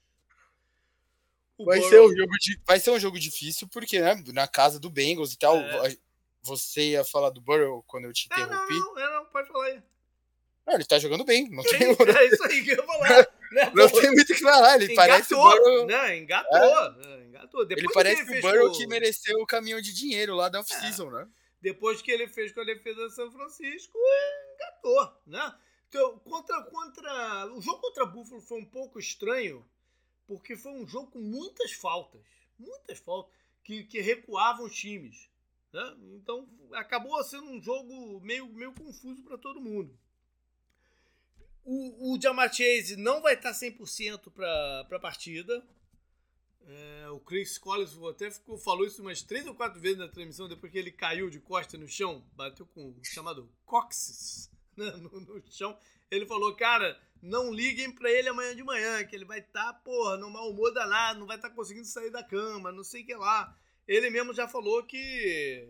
vai, Burrow... ser um jogo de, vai ser um jogo difícil, porque, né? Na casa do Bengals e tal. É. Você ia falar do Burrow quando eu te interrompi? É, não, não, não, pode falar aí. Não, ele tá jogando bem, não tem. É isso aí que eu ia falar. Né? Não tem muito o que falar, ele engatou, parece o Burrow. Né? Engatou, é. engatou. Depois ele parece que ele o Burrow que mereceu o caminhão de dinheiro lá da off-season, é. né? Depois que ele fez com a defesa de São Francisco, engatou, né? Então, contra, contra... O jogo contra Buffalo foi um pouco estranho, porque foi um jogo com muitas faltas. Muitas faltas. Que, que recuavam os times. Né? Então, acabou sendo um jogo meio, meio confuso para todo mundo. O, o Jamar Chase não vai estar 100% para a partida. É, o Chris Collins até ficou, falou isso umas três ou quatro vezes na transmissão, depois que ele caiu de costa no chão, bateu com o chamado né, no, no, chão. Ele falou, cara, não liguem para ele amanhã de manhã, que ele vai estar, tá, porra, no mau humor danado, não vai estar tá conseguindo sair da cama, não sei o que lá. Ele mesmo já falou que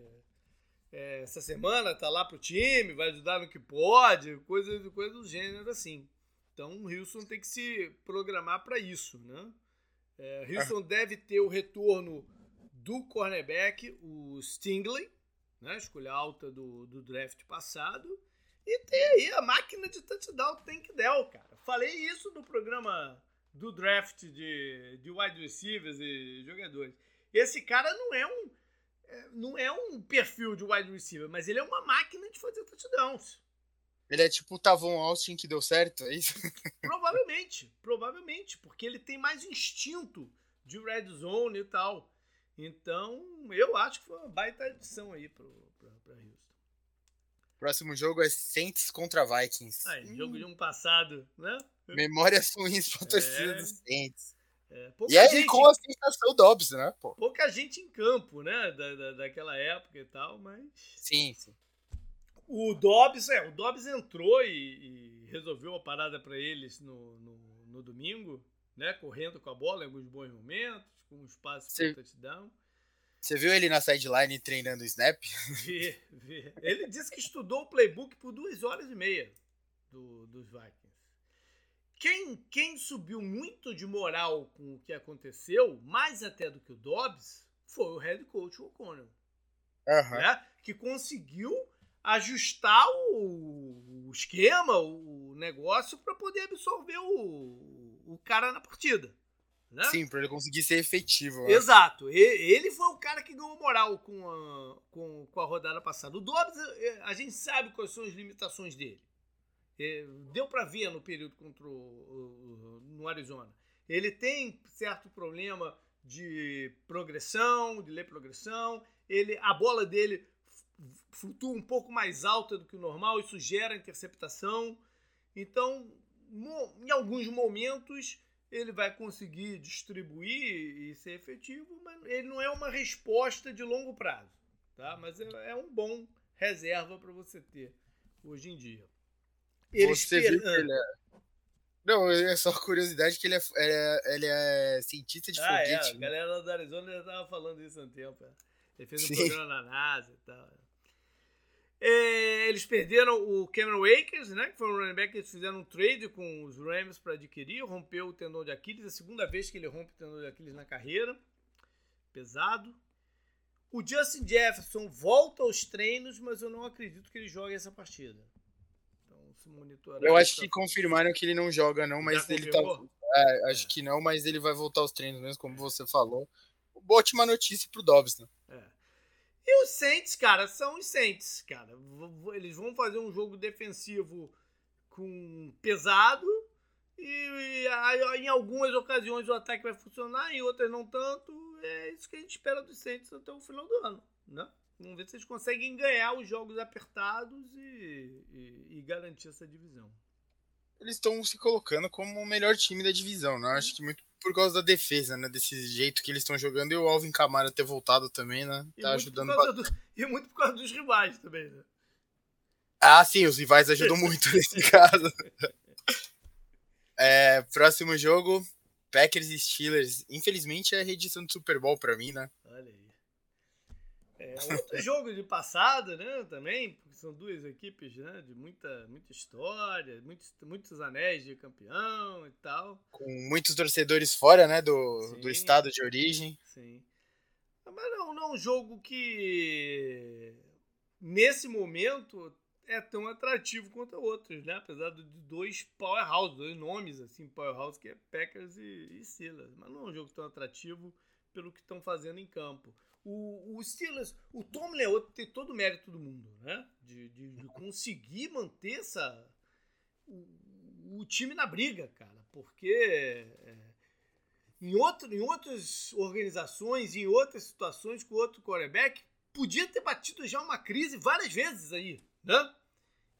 é, essa semana tá lá pro time, vai ajudar no que pode, coisa, coisa do gênero assim. Então o Wilson tem que se programar para isso, né? É, Wilson deve ter o retorno do cornerback, o Stingley, né? Escolha alta do, do draft passado. E tem aí a máquina de touchdown Tank Dell, cara. Falei isso no programa do draft de, de wide receivers e jogadores. Esse cara não é um é, não é um perfil de wide receiver, mas ele é uma máquina de fazer touchdowns. Ele é tipo o Tavon Austin que deu certo, é isso? Provavelmente, provavelmente, porque ele tem mais instinto de red zone e tal. Então, eu acho que foi uma baita adição aí pro. Próximo jogo é Saints contra Vikings. Ah, hum. jogo de um passado, né? Memórias ruins pra torcida é... dos Saints. É, e aí, gente, com a sensação Dobbs, né? Pô. Pouca gente em campo, né? Da, da, daquela época e tal, mas. Sim, sim. O Dobbs, é, o Dobbs entrou e, e resolveu a parada para eles no, no, no, domingo, né? Correndo com a bola em alguns bons momentos, com um espaço para touchdown. Você viu ele na sideline treinando snap? Vi, vi. Ele disse que estudou o playbook por duas horas e meia do, dos Vikings. Quem, quem subiu muito de moral com o que aconteceu, mais até do que o Dobbs, foi o head coach O'Connell. Uhum. Né? Que conseguiu ajustar o, o esquema, o negócio, para poder absorver o, o cara na partida. Né? Sim, para ele conseguir ser efetivo. Né? Exato. Ele foi o cara que ganhou moral com a, com, com a rodada passada. O Dobbs, é, a gente sabe quais são as limitações dele. É, deu para ver no período contra o, no Arizona. Ele tem certo problema de progressão, de ler progressão. Ele, a bola dele flutua um pouco mais alta do que o normal, isso gera interceptação. Então, em alguns momentos, ele vai conseguir distribuir e ser efetivo, mas ele não é uma resposta de longo prazo, tá? Mas é, é um bom reserva para você ter hoje em dia. Ele você ele é... Não, é só curiosidade que ele é, é, ele é cientista de ah, foguete. É, a né? galera do Arizona já tava falando isso há um tempo. É. Ele fez um Sim. programa na NASA e tal. É, eles perderam o Cameron Akers, né? Que foi um running back que eles fizeram um trade com os Rams para adquirir. Rompeu o tendão de Aquiles, a segunda vez que ele rompe o tendão de Aquiles na carreira. Pesado. O Justin Jefferson volta aos treinos, mas eu não acredito que ele jogue essa partida. Então, se monitorar. Eu acho que confirmaram que ele não joga, não, mas Já ele tá. É, acho é. que não, mas ele vai voltar aos treinos mesmo, como você falou. Ótima notícia pro Dobbs, né? É. E os Saints, cara, são os Saints, cara. Eles vão fazer um jogo defensivo com pesado e, e em algumas ocasiões o ataque vai funcionar, em outras não tanto. É isso que a gente espera dos Saints até o final do ano, né? Vamos ver se eles conseguem ganhar os jogos apertados e, e, e garantir essa divisão. Eles estão se colocando como o melhor time da divisão, né? Acho que muito por causa da defesa, né? Desse jeito que eles estão jogando e o Alvin Kamara ter voltado também, né? Tá ajudando do, E muito por causa dos rivais também, né? Ah, sim, os rivais ajudam muito nesse caso. É, próximo jogo, Packers e Steelers. Infelizmente é a reedição do Super Bowl pra mim, né? Olha aí. É outro jogo de passado, né? Também, porque são duas equipes né, de muita, muita história, muitos, muitos anéis de campeão e tal. Com muitos torcedores fora, né? Do, sim, do estado de origem. Sim. Mas não, não é um jogo que nesse momento é tão atrativo quanto outros, né? Apesar de dois powerhouse, dois nomes assim, powerhouse que é Packers e, e Steelers. Mas não é um jogo tão atrativo pelo que estão fazendo em campo o, o Steelers, o Tom Leoto tem todo o mérito do mundo, né? De, de, de conseguir manter essa, o, o, time na briga, cara. Porque é, em, outro, em outras organizações, em outras situações com outro quarterback, podia ter batido já uma crise várias vezes aí, né?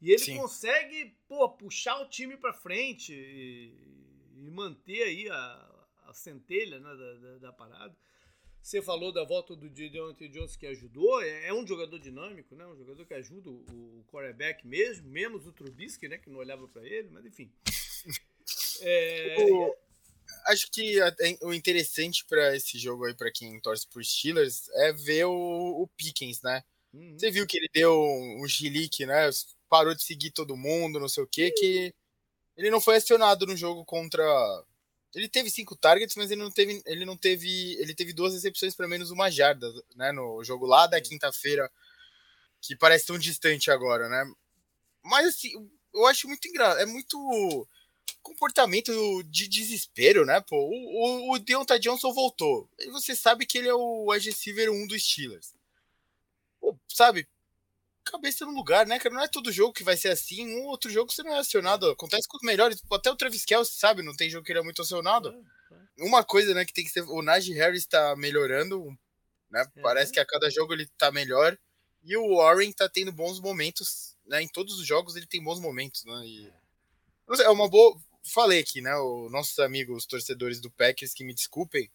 E ele Sim. consegue, pô, puxar o time para frente e, e, manter aí a, a centelha né, da, da, da parada. Você falou da volta do Deontay Jones que ajudou. É, é, um jogador dinâmico, né? Um jogador que ajuda o, o quarterback mesmo, menos o Trubisky, né? Que não olhava para ele, mas enfim. É... O, acho que o interessante para esse jogo aí, para quem torce por Steelers, é ver o, o Pickens, né? Uhum. Você viu que ele deu um, um gilique, né? Parou de seguir todo mundo, não sei o quê, que ele não foi acionado no jogo contra ele teve cinco targets, mas ele não teve, ele não teve, ele teve duas recepções para menos uma jarda, né, no jogo lá da quinta-feira, que parece tão distante agora, né? Mas assim, eu acho muito engraçado, é muito comportamento de desespero, né, pô? O, o, o Deontay Johnson voltou. E você sabe que ele é o wide receiver 1 dos Steelers. Pô, sabe? Cabeça no lugar, né, cara? Não é todo jogo que vai ser assim. Um outro jogo você não é acionado. Acontece com os melhores. Até o Travis Kelce, sabe? Não tem jogo que ele é muito acionado. Uma coisa, né, que tem que ser. O Najee Harris tá melhorando, né? Parece que a cada jogo ele tá melhor. E o Warren tá tendo bons momentos, né? Em todos os jogos ele tem bons momentos, né? E... É uma boa. falei aqui, né? Os nossos amigos torcedores do Packers que me desculpem,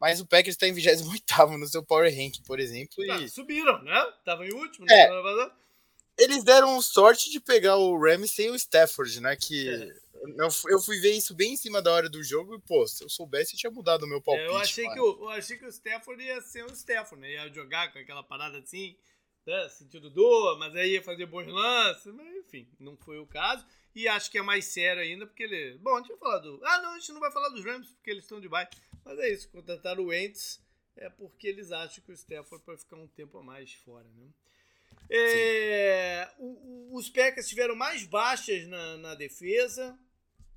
mas o Packers está em 28 no seu Power Rank, por exemplo. E... Ah, subiram, né? Tava em último. É. Eles deram sorte de pegar o Rams sem o Stafford, né? Que é. eu, eu fui ver isso bem em cima da hora do jogo e, pô, se eu soubesse, eu tinha mudado o meu palpite. É, eu, achei que o, eu achei que o Stafford ia ser o Stafford, né? Ia jogar com aquela parada assim, né? sentido dor, mas aí ia fazer bons lances, mas enfim, não foi o caso. E acho que é mais sério ainda, porque ele. Bom, a gente vai falar do. Ah, não, a gente não vai falar dos Rams, porque eles estão de baixo. Mas é isso, contrataram o Wentz é porque eles acham que o Stafford vai ficar um tempo a mais fora, né? É, o, o, os Packers tiveram mais baixas na, na, defesa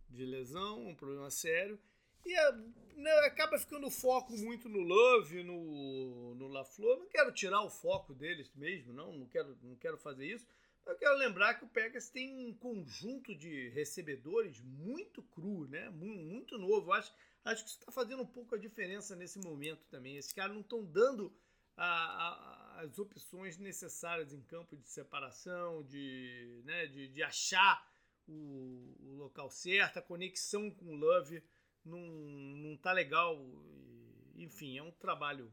de lesão, um problema sério. E a, né, acaba ficando o foco muito no Love, no, no LaFleur. Não quero tirar o foco deles mesmo, não, não quero, não quero fazer isso. Eu quero lembrar que o Packers tem um conjunto de recebedores muito cru, né? Muito, novo. Acho Acho que isso está fazendo um pouco a diferença nesse momento também. Esses caras não estão dando a, a, as opções necessárias em campo de separação, de, né, de, de achar o, o, local certo, a conexão com o Love não, não tá legal. Enfim, é um trabalho.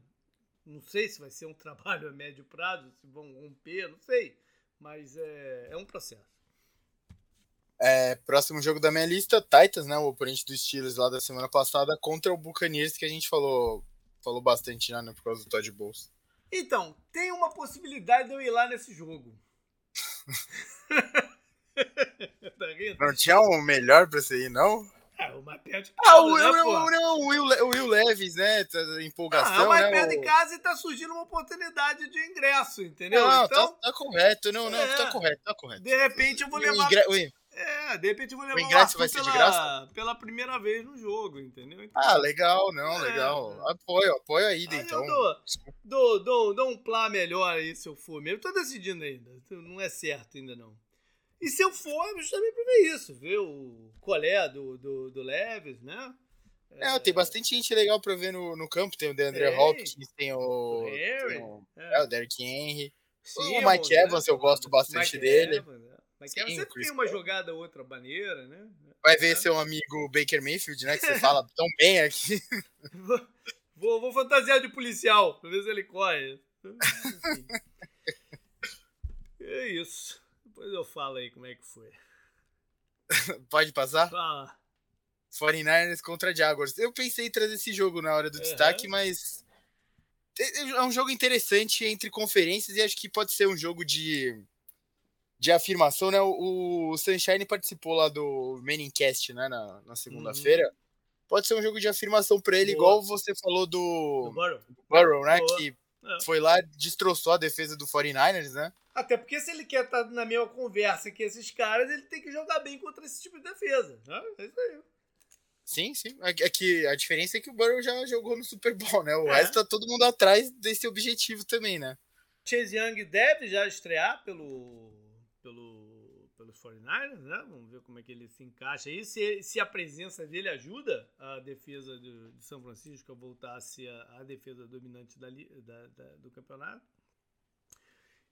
Não sei se vai ser um trabalho a médio prazo, se vão romper, não sei. Mas é, é um processo. É, próximo jogo da minha lista, Titans, né? O oponente dos Steelers lá da semana passada, contra o Buccaneers, que a gente falou, falou bastante né, por causa do Todd Bowles. Então, tem uma possibilidade de eu ir lá nesse jogo. tá não tinha um melhor pra você ir, não? É, o mais perto de casa, Ah, o, né, não, não, o, Will, o Will Leves, né? Tá, empolgação, ah, o mais né, perto o... de casa e tá surgindo uma oportunidade de ingresso, entendeu? Não, então, tá, tá correto. Não, não, tá é, tá correto, tá correto. De repente eu vou levar... O, é, de repente eu vou levar o ingresso vai ser pela, de graça? pela primeira vez no jogo, entendeu? Então, ah, legal, não, é, legal. Apoio, apoio a ida, aí então. Dou, dou, dou, dou um plá melhor aí se eu for mesmo. Tô decidindo ainda, não é certo ainda não. E se eu for, justamente pra ver isso, ver o colé do, do, do Leves, né? É, é, tem bastante gente legal pra ver no, no campo. Tem o DeAndre Hopkins, tem o, Harry, o, é. é. o Derrick Henry. Sim, o Mike Evans, né? eu gosto bastante Mike dele. Evans, é. Mas Sim, sempre tem uma jogada outra maneira, né? Vai ver é. seu amigo Baker Mayfield, né? Que você fala tão bem aqui. Vou, vou, fantasiar de policial, pra ver se ele corre. é isso. Depois eu falo aí como é que foi. Pode passar? Fala. 49ers contra Jaguars. Eu pensei em trazer esse jogo na hora do uhum. destaque, mas é um jogo interessante entre conferências e acho que pode ser um jogo de de afirmação, né? O, o Sunshine participou lá do Menincast, né? Na, na segunda-feira. Uhum. Pode ser um jogo de afirmação para ele, Boa. igual você falou do, do Burrow. Burrow, né? Boa. Que é. foi lá, destroçou a defesa do 49ers, né? Até porque se ele quer estar tá na mesma conversa que esses caras, ele tem que jogar bem contra esse tipo de defesa. Né? É isso aí. Sim, sim. É, é que a diferença é que o Burrow já jogou no Super Bowl, né? O é. resto tá todo mundo atrás desse objetivo também, né? Chase Young deve já estrear pelo pelo, pelos 49ers, né? Vamos ver como é que ele se encaixa aí. Se, se a presença dele ajuda a defesa de, de São Francisco a voltar a ser a, a defesa dominante da, da, da, do campeonato.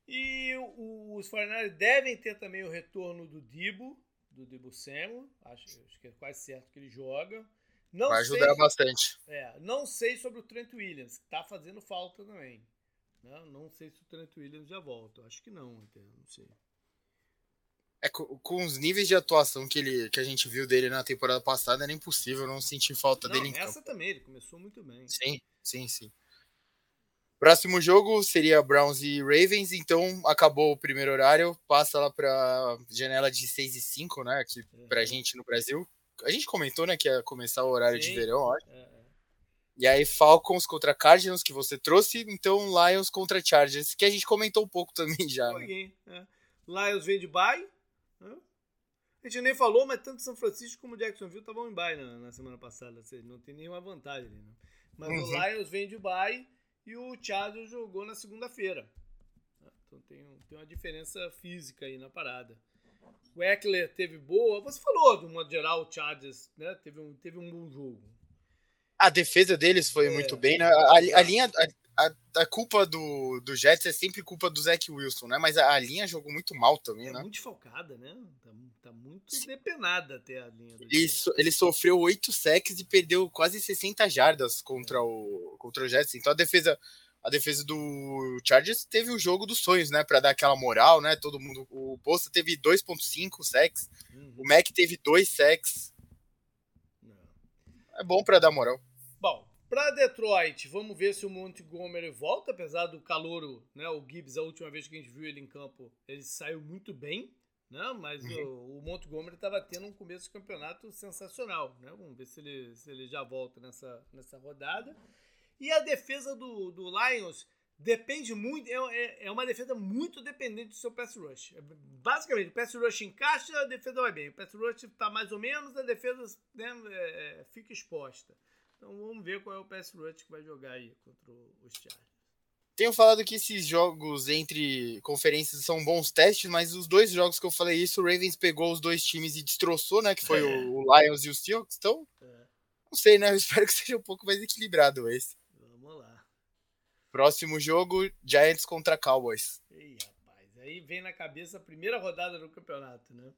E o, os 49ers devem ter também o retorno do Dibo, do Dibo Samuel. Acho, acho que é quase certo que ele joga. Não Vai ajudar sei, bastante. É, não sei sobre o Trent Williams, que tá fazendo falta também. Não, né? não sei se o Trent Williams já volta. Acho que não, entendo, não sei. É, com, com, os níveis de atuação que, ele, que a gente viu dele na temporada passada, era impossível não sentir falta não, dele em essa campo. também, ele começou muito bem. Sim, sim, sim. Próximo jogo seria Browns e Ravens, então acabou o primeiro horário, passa lá para janela de 6 e 5, né, aqui uhum. pra gente no Brasil. A gente comentou, né, que ia começar o horário sim. de verão, acho. É, é. E aí Falcons contra Cardinals, que você trouxe, então Lions contra Chargers, que a gente comentou um pouco também já. Né? É. Lions vem de bye, a gente nem falou, mas tanto São Francisco como Jacksonville estavam em bye na, na, semana passada. Seja, não tem nenhuma vantagem ali. Né? Mas uhum. o Lions vem de bye e o Chargers jogou na segunda-feira. Então tem, tem uma diferença física aí na parada. O Eckler teve boa. Você falou, de modo geral, o Chargers né, teve, um, teve um bom jogo. A defesa deles foi é. muito bem. Né? A, a, linha, a, a, a, culpa do, do Jets é sempre culpa do Zach Wilson, né? Mas a, a linha jogou muito mal também, é né? muito desfalcada, né? Tá, tá muito Sim. depenada até a linha. Ele, so, ele sofreu oito sacks e perdeu quase 60 jardas contra, é. o, contra o Jets. Então a defesa a defesa do Chargers teve o jogo dos sonhos, né? Para dar aquela moral, né? Todo mundo. O Bolsa teve 2,5 sacks. Uhum. O Mac teve 2 sacks. É bom para dar moral. Para Detroit, vamos ver se o Montgomery volta, apesar do calouro, né? O Gibbs, a última vez que a gente viu ele em campo, ele saiu muito bem, né? Mas uhum. o, o, Montgomery estava tendo um começo de campeonato sensacional, né? Vamos ver se ele, se ele já volta nessa, nessa rodada. E a defesa do, do Lions depende muito, é, é, é uma defesa muito dependente do seu pass rush. É, basicamente, o pass rush encaixa, a defesa vai bem. O pass rush está mais ou menos, a defesa né, é, fica exposta. Então vamos ver qual é o pass rush que vai jogar aí contra os Chargers. Tenho falado que esses jogos entre conferências são bons testes, mas os dois jogos que eu falei isso, o Ravens pegou os dois times e destroçou, né? Que foi o, o Lions e o Seahawks. Então, não sei, né? Eu espero que seja um pouco mais equilibrado esse. Próximo jogo, Giants contra Cowboys. Ei, rapaz, aí vem na cabeça a primeira rodada do campeonato, né?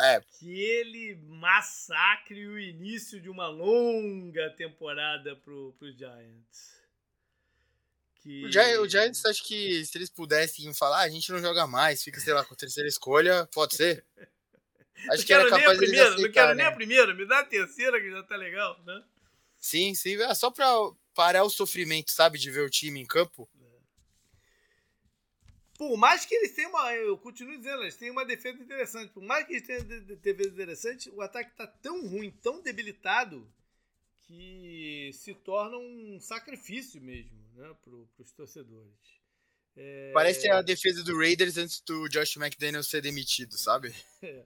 É. Aquele massacre e o início de uma longa temporada pro, pro Giants. Que... O, Giants, o Giants, acho que se eles pudessem falar, ah, a gente não joga mais, fica, sei lá, com a terceira escolha, pode ser. Acho não que era capaz de aceitar, Não quero né? nem a primeira, me dá a terceira que já tá legal, né? Sim, sim, é só pra parar o sofrimento, sabe, de ver o time em campo. Por mais que eles tenham uma. Eu continuo dizendo, eles têm uma defesa interessante. Por mais que eles tenham defesa interessante, o ataque está tão ruim, tão debilitado, que se torna um sacrifício mesmo né, para os torcedores. É... Parece a defesa do Raiders antes do Josh McDaniel ser demitido, sabe? É.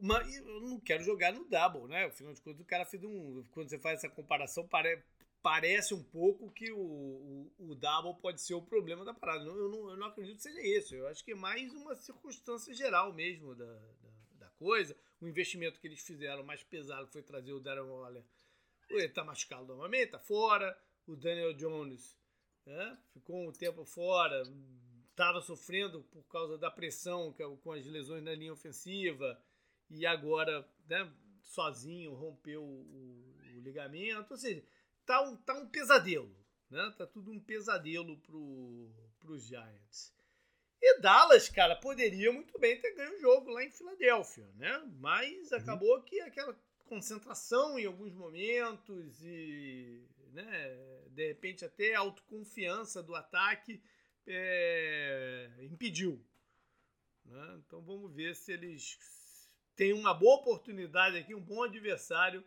Mas eu não quero jogar no double, né? Afinal de contas, o cara fez um. Quando você faz essa comparação, pare, parece um pouco que o, o, o, double pode ser o problema da parada. Eu não, eu não acredito que seja isso. Eu acho que é mais uma circunstância geral mesmo da, da, da coisa. O investimento que eles fizeram mais pesado foi trazer o Darren Waller. Ele tá machucado novamente, tá fora. O Daniel Jones né? ficou um tempo fora, estava sofrendo por causa da pressão é com as lesões na linha ofensiva e agora, né, sozinho, rompeu o, o ligamento. Ou seja, tá um, tá um pesadelo. Né? Tá tudo um pesadelo pro, pros Giants. E Dallas, cara, poderia muito bem ter ganho o jogo lá em Filadélfia, né? Mas uhum. acabou que aquela concentração em alguns momentos e, né, de repente até a autoconfiança do ataque é, impediu. Né? Então vamos ver se eles tem uma boa oportunidade aqui, um bom adversário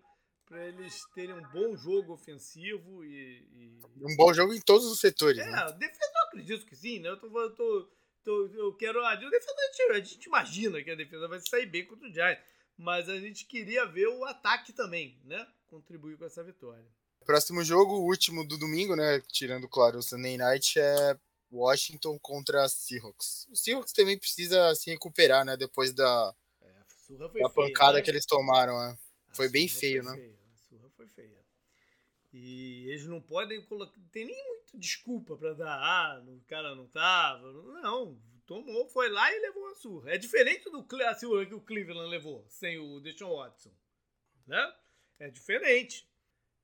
para eles terem um bom jogo ofensivo e, e, Um bom jogo em todos os setores. É, né? defesa eu acredito que sim, né? Eu, tô, eu, tô, tô eu quero. A defesa a gente, a gente imagina que a defesa vai sair bem contra o Giants, mas a gente queria ver o ataque também, né? Contribuir com essa vitória. Próximo jogo, o último do domingo, né? Tirando, claro, o Sunday Night, é Washington contra Seahawks. O Seahawks também precisa se recuperar, né? Depois da surra foi a feia. pancada né? que eles tomaram, né? Foi bem feio, foi né? Feia. E eles não podem colocar. Tem nem muito desculpa pra dar. Ah, o cara não tava. Não, tomou, foi lá e levou a surra. É diferente do a surra que o Cleveland levou, sem o Deshaun Watson. Né? É diferente.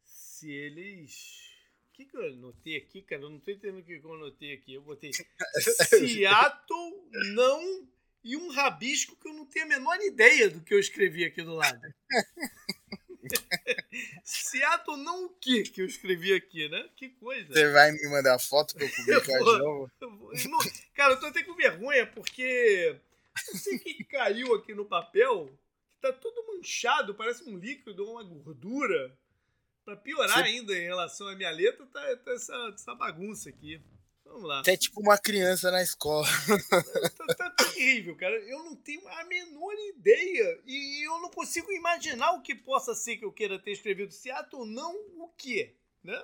Se eles. O que, que eu anotei aqui, cara? Eu não tô entendendo o que eu anotei aqui. Eu botei. Seattle não e um rabisco que eu não tenho a menor ideia do que eu escrevi aqui do lado. Seattle não o que que eu escrevi aqui, né? Que coisa. Você vai me mandar foto pra eu publicar de novo? Não, cara, eu tô até com vergonha porque não sei o que caiu aqui no papel, que tá tudo manchado, parece um líquido ou uma gordura. Pra piorar Você... ainda em relação à minha letra, tá, tá essa, essa bagunça aqui. Vamos lá. Você é tipo uma criança na escola. tá, tá, terrível, cara. Eu não tenho a menor ideia. E eu não consigo imaginar o que possa ser que eu queira ter escrevido. Seattle ou não, o quê? Né?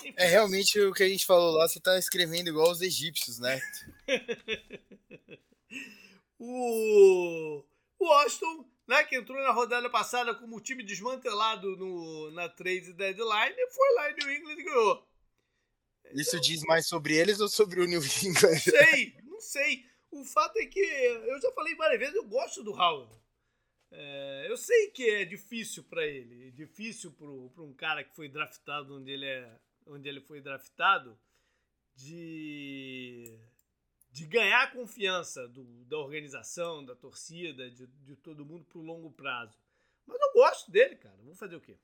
Enfim. É realmente o que a gente falou lá. Você tá escrevendo igual os egípcios, né? o Washington, né, que entrou na rodada passada como time desmantelado no, na trade deadline, foi lá em New England e ganhou. Isso diz mais sobre eles ou sobre o New England? Sei, não sei. O fato é que eu já falei várias vezes, eu gosto do Howard. É, eu sei que é difícil para ele, é difícil para um cara que foi draftado onde ele, é, onde ele foi draftado, de, de ganhar a confiança do, da organização, da torcida, de, de todo mundo por longo prazo. Mas eu gosto dele, cara. Vou fazer o quê?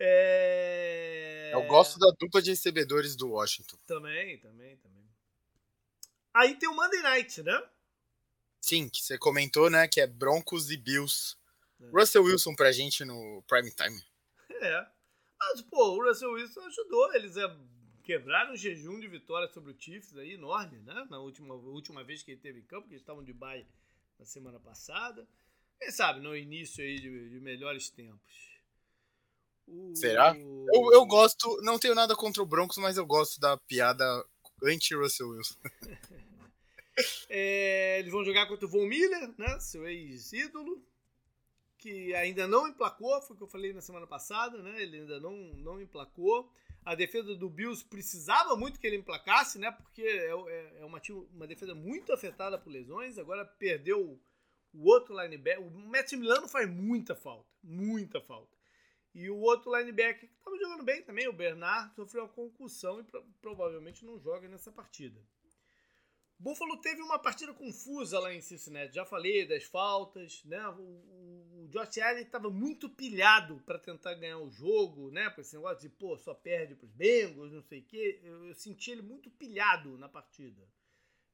É... Eu gosto da dupla de recebedores do Washington. Também, também, também. Aí tem o Monday Night, né? Sim, que você comentou, né? Que é Broncos e Bills. É. Russell Wilson pra gente no prime time. É. Mas, pô, o Russell Wilson ajudou eles a quebrar um jejum de vitórias sobre o Chiefs aí, enorme, né? Na última, última vez que ele teve em campo, que eles estavam de bye na semana passada. Quem sabe, no início aí de, de melhores tempos. Será? Eu, eu gosto, não tenho nada contra o Broncos, mas eu gosto da piada anti-Russell Wilson. é, eles vão jogar contra o Von Miller, né? Seu ex-ídolo, que ainda não emplacou, foi o que eu falei na semana passada, né? Ele ainda não, não emplacou. A defesa do Bills precisava muito que ele emplacasse, né? Porque é, é, é uma, uma defesa muito afetada por lesões. Agora perdeu o outro linebacker. O Matt Milano faz muita falta, muita falta. E o outro linebacker que estava jogando bem também, o Bernard, sofreu uma concussão e pro provavelmente não joga nessa partida. Buffalo teve uma partida confusa lá em Cincinnati. Já falei das faltas, né? O, o, Josh Allen estava muito pilhado para tentar ganhar o jogo, né? Por esse negócio de, pô, só perde para os Bengals, não sei o quê. Eu, eu, senti ele muito pilhado na partida.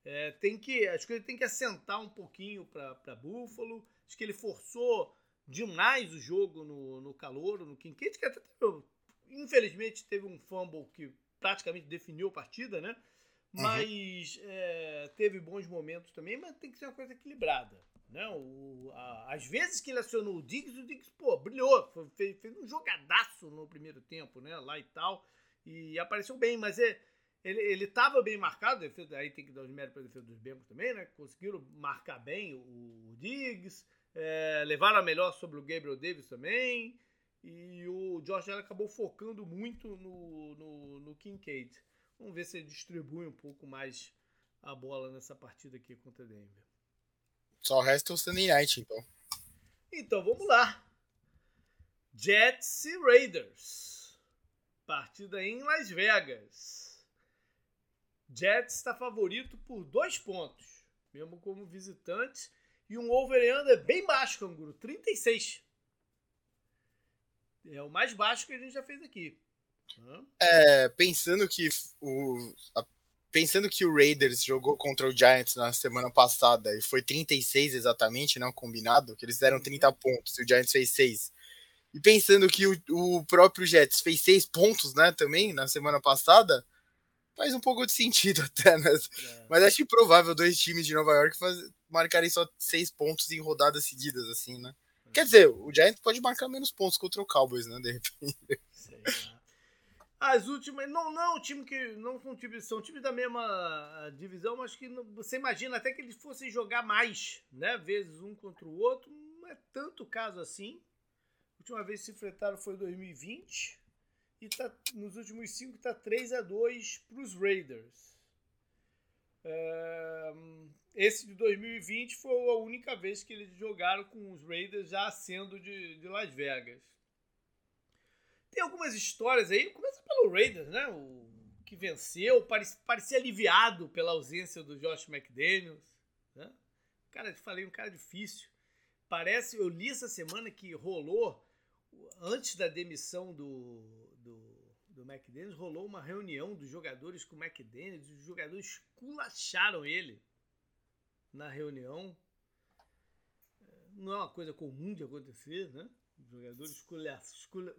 É, tem que, acho que ele tem que assentar um pouquinho para Buffalo. Acho que ele forçou demais o jogo no, no calor, no Kincaid, que até teve, infelizmente teve um fumble que praticamente definiu a partida, né? Uhum. Mas uhum. é, teve bons momentos também, mas tem que ser uma coisa equilibrada. Né? O, a, às vezes que ele acionou o Diggs, o Diggs, pô, brilhou, foi, fez, fez, um jogadaço no primeiro tempo, né? Lá e tal, e apareceu bem, mas é, ele, ele tava bem marcado, aí tem que dar os méritos para a defesa dos Bengals também, né? Conseguiram marcar bem o, o Diggs, é, levaram a melhor sobre o Gabriel Davis também. E o Josh Allen acabou focando muito no, no, no Kincaid. Vamos ver se ele distribui um pouco mais a bola nessa partida aqui contra Denver. Só resta o Sunday Night, então. Então vamos lá. Jets e Raiders. Partida em Las Vegas. Jets está favorito por dois pontos, mesmo como visitante e um over under bem baixo, Canguru, 36. É o mais baixo que a gente já fez aqui. É, pensando que o a, pensando que o Raiders jogou contra o Giants na semana passada e foi 36 exatamente, não combinado, que eles deram 30 uhum. pontos e o Giants fez 6. E pensando que o, o próprio Jets fez 6 pontos, né, também na semana passada, faz um pouco de sentido até, né? É. Mas acho improvável dois times de Nova York faz, marcarem só seis pontos em rodadas seguidas, assim, né? É. Quer dizer, o Giants pode marcar menos pontos contra o Cowboys, né? De repente. Sei lá. As últimas. Não, não, time que. Não são times, são times da mesma ah, divisão, mas que não, você imagina até que eles fossem jogar mais, né? Vezes um contra o outro. Não é tanto caso assim. A última vez que se enfrentaram foi em 2020. E tá, nos últimos cinco tá 3 a 2 para os Raiders. Esse de 2020 foi a única vez que eles jogaram com os Raiders já sendo de, de Las Vegas. Tem algumas histórias aí, começa pelo Raiders, né? O que venceu, parecia, parecia aliviado pela ausência do Josh McDaniels. Né? Cara, falei, um cara difícil. Parece, eu li essa semana que rolou, antes da demissão do, do McDaniels, rolou uma reunião dos jogadores com o McDaniels, os jogadores culacharam ele na reunião. Não é uma coisa comum de acontecer, né? Os jogadores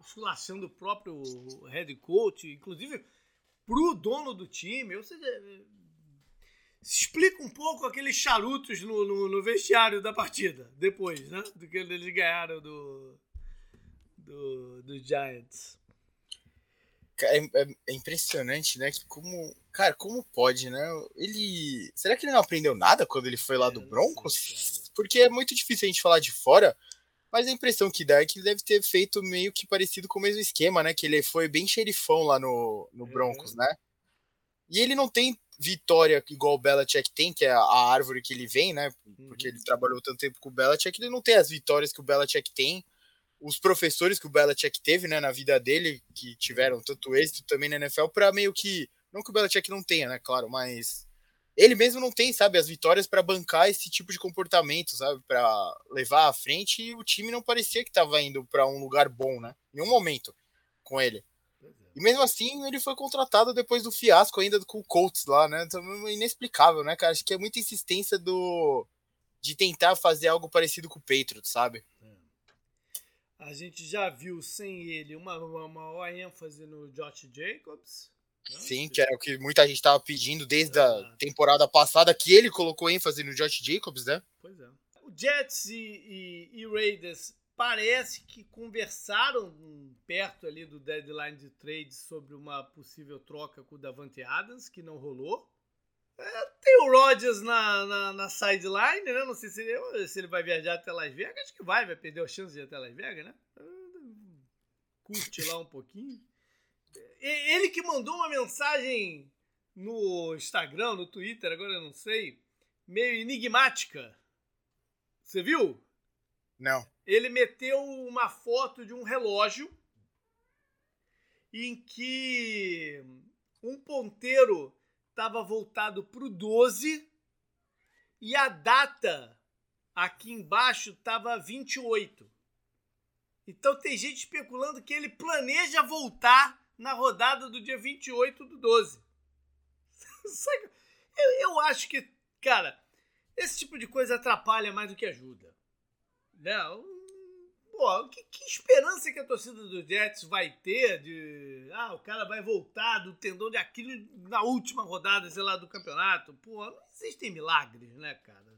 esculachando o próprio head coach, inclusive pro dono do time. Ou seja, explica um pouco aqueles charutos no, no, no, vestiário da partida, depois, né? Do que eles ganharam do, do, do Giants. É, é, é, impressionante, né? Que como. Cara, como pode, né? Ele. Será que ele não aprendeu nada quando ele foi lá do Broncos? Porque é muito difícil a gente falar de fora. Mas a impressão que dá é que ele deve ter feito meio que parecido com o mesmo esquema, né? Que ele foi bem xerifão lá no, no Broncos, né? E ele não tem vitória igual o Belichick tem, que é a árvore que ele vem, né? Porque ele trabalhou tanto tempo com o Belichick, ele não tem as vitórias que o Belichick tem. Os professores que o Belichick teve, né, na vida dele, que tiveram tanto êxito também na NFL, para meio que. Não que o Belichick não tenha, né, claro, mas ele mesmo não tem, sabe, as vitórias para bancar esse tipo de comportamento, sabe, para levar à frente e o time não parecia que estava indo para um lugar bom, né? Em um momento com ele. E mesmo assim, ele foi contratado depois do fiasco ainda com o Colts lá, né? Então, inexplicável, né, cara? Acho que é muita insistência do de tentar fazer algo parecido com o Patriots, sabe? É. A gente já viu sem ele uma, uma maior ênfase no Josh Jacobs. Né? Sim, que era o que muita gente estava pedindo desde a temporada passada, que ele colocou ênfase no Josh Jacobs, né? Pois é. O Jets e, e, e Raiders parece que conversaram perto ali do deadline de trade sobre uma possível troca com o Davante Adams, que não rolou. Tem o Rodgers na, na, na, sideline, né? Não sei se ele, se ele vai viajar até Las Vegas. Acho que vai, vai perder a chance de ir até Las Vegas, né? Curte lá um pouquinho. Ele que mandou uma mensagem no Instagram, no Twitter, agora eu não sei, meio enigmática. Você viu? Não. Ele meteu uma foto de um relógio em que um ponteiro estava voltado para o 12 e a data aqui embaixo estava 28. Então tem gente especulando que ele planeja voltar na rodada do dia 28 do 12. eu, eu acho que, cara, esse tipo de coisa atrapalha mais do que ajuda. Né? Pô, que, que, esperança que a torcida do Jets vai ter de. Ah, o cara vai voltar do tendão de Aquiles na última rodada, sei lá, do campeonato. Pô, não existem milagres, né, cara?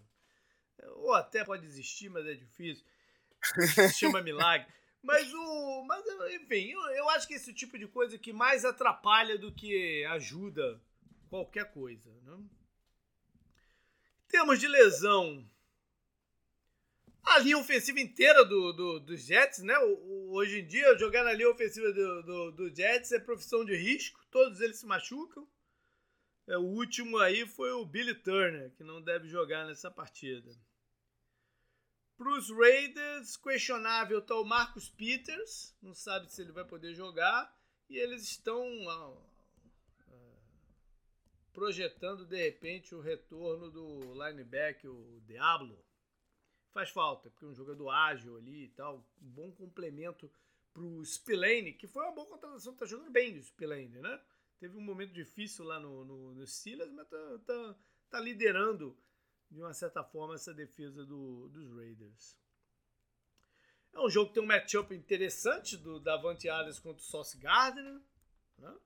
Ou até pode existir, mas é difícil. Se chama milagre. Mas o. Mas, enfim, eu, eu acho que esse tipo de coisa que mais atrapalha do que ajuda qualquer coisa. Né? Temos de lesão linha ofensiva inteira do, do, dos Jets, né? O, o, hoje em dia, jogar na linha ofensiva do, do, do, Jets é profissão de risco, todos eles se machucam. É, o último aí foi o Billy Turner, que não deve jogar nessa partida. Para os Raiders, questionável está o Marcus Peters, não sabe se ele vai poder jogar, e eles estão projetando de repente o retorno do linebacker, o Diablo faz falta, porque é um jogador ágil ali e tal, um bom complemento pro Spillane, que foi uma boa contratação, tá jogando bem o Spillane, né? Teve um momento difícil lá no, no, no Steelers, mas tá, tá, tá, liderando de uma certa forma essa defesa do, dos Raiders. É um jogo que tem um matchup interessante do Davante Adams contra o Sauce Gardner, né?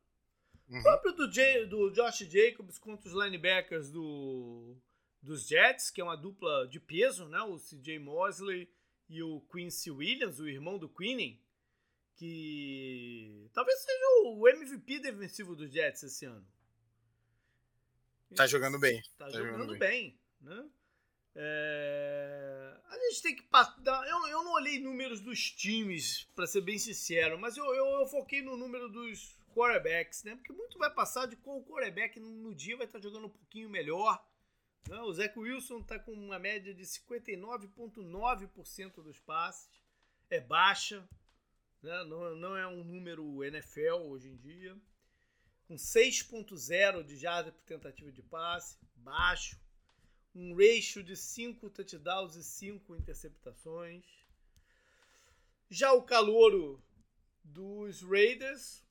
Uhum. O próprio do, J, do Josh Jacobs contra os linebackers do dos Jets, que é uma dupla de peso, né? O CJ Mosley e o Quincy Williams, o irmão do Queening, que talvez seja o MVP defensivo dos Jets esse ano. Tá jogando bem. Tá, tá jogando, jogando, bem, bem né? É... A gente tem que passar. Eu, eu não olhei números dos times, para ser bem sincero, mas eu, eu, eu, foquei no número dos quarterbacks, né? Porque muito vai passar de qual quarterback no, no dia vai estar jogando um pouquinho melhor não, o Zach Wilson está com uma média de 59,9% dos passes. É baixa. Né? Não, não é um número NFL hoje em dia. Com 6,0 de jarda por tentativa de passe. Baixo. Um ratio de 5 touchdowns e 5 interceptações. Já o calouro dos Raiders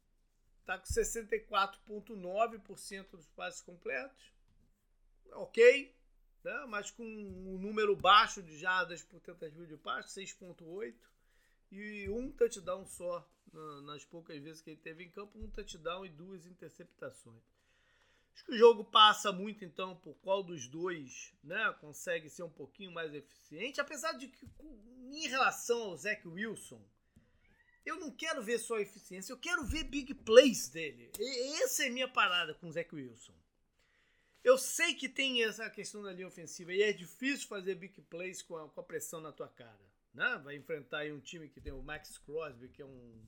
está com 64,9% dos passes completos ok, né? mas com um número baixo de jardas por tentativa de passe, 6.8, e um touchdown só nas poucas vezes que ele teve em campo, um touchdown e duas interceptações. Acho que o jogo passa muito então por qual dos dois né, consegue ser um pouquinho mais eficiente, apesar de que em relação ao Zach Wilson, eu não quero ver só eficiência, eu quero ver big plays dele. E essa é minha parada com o Zach Wilson. Eu sei que tem essa questão da linha ofensiva e é difícil fazer big plays com a, com a pressão na tua cara. Né? Vai enfrentar um time que tem o Max Crosby, que é um,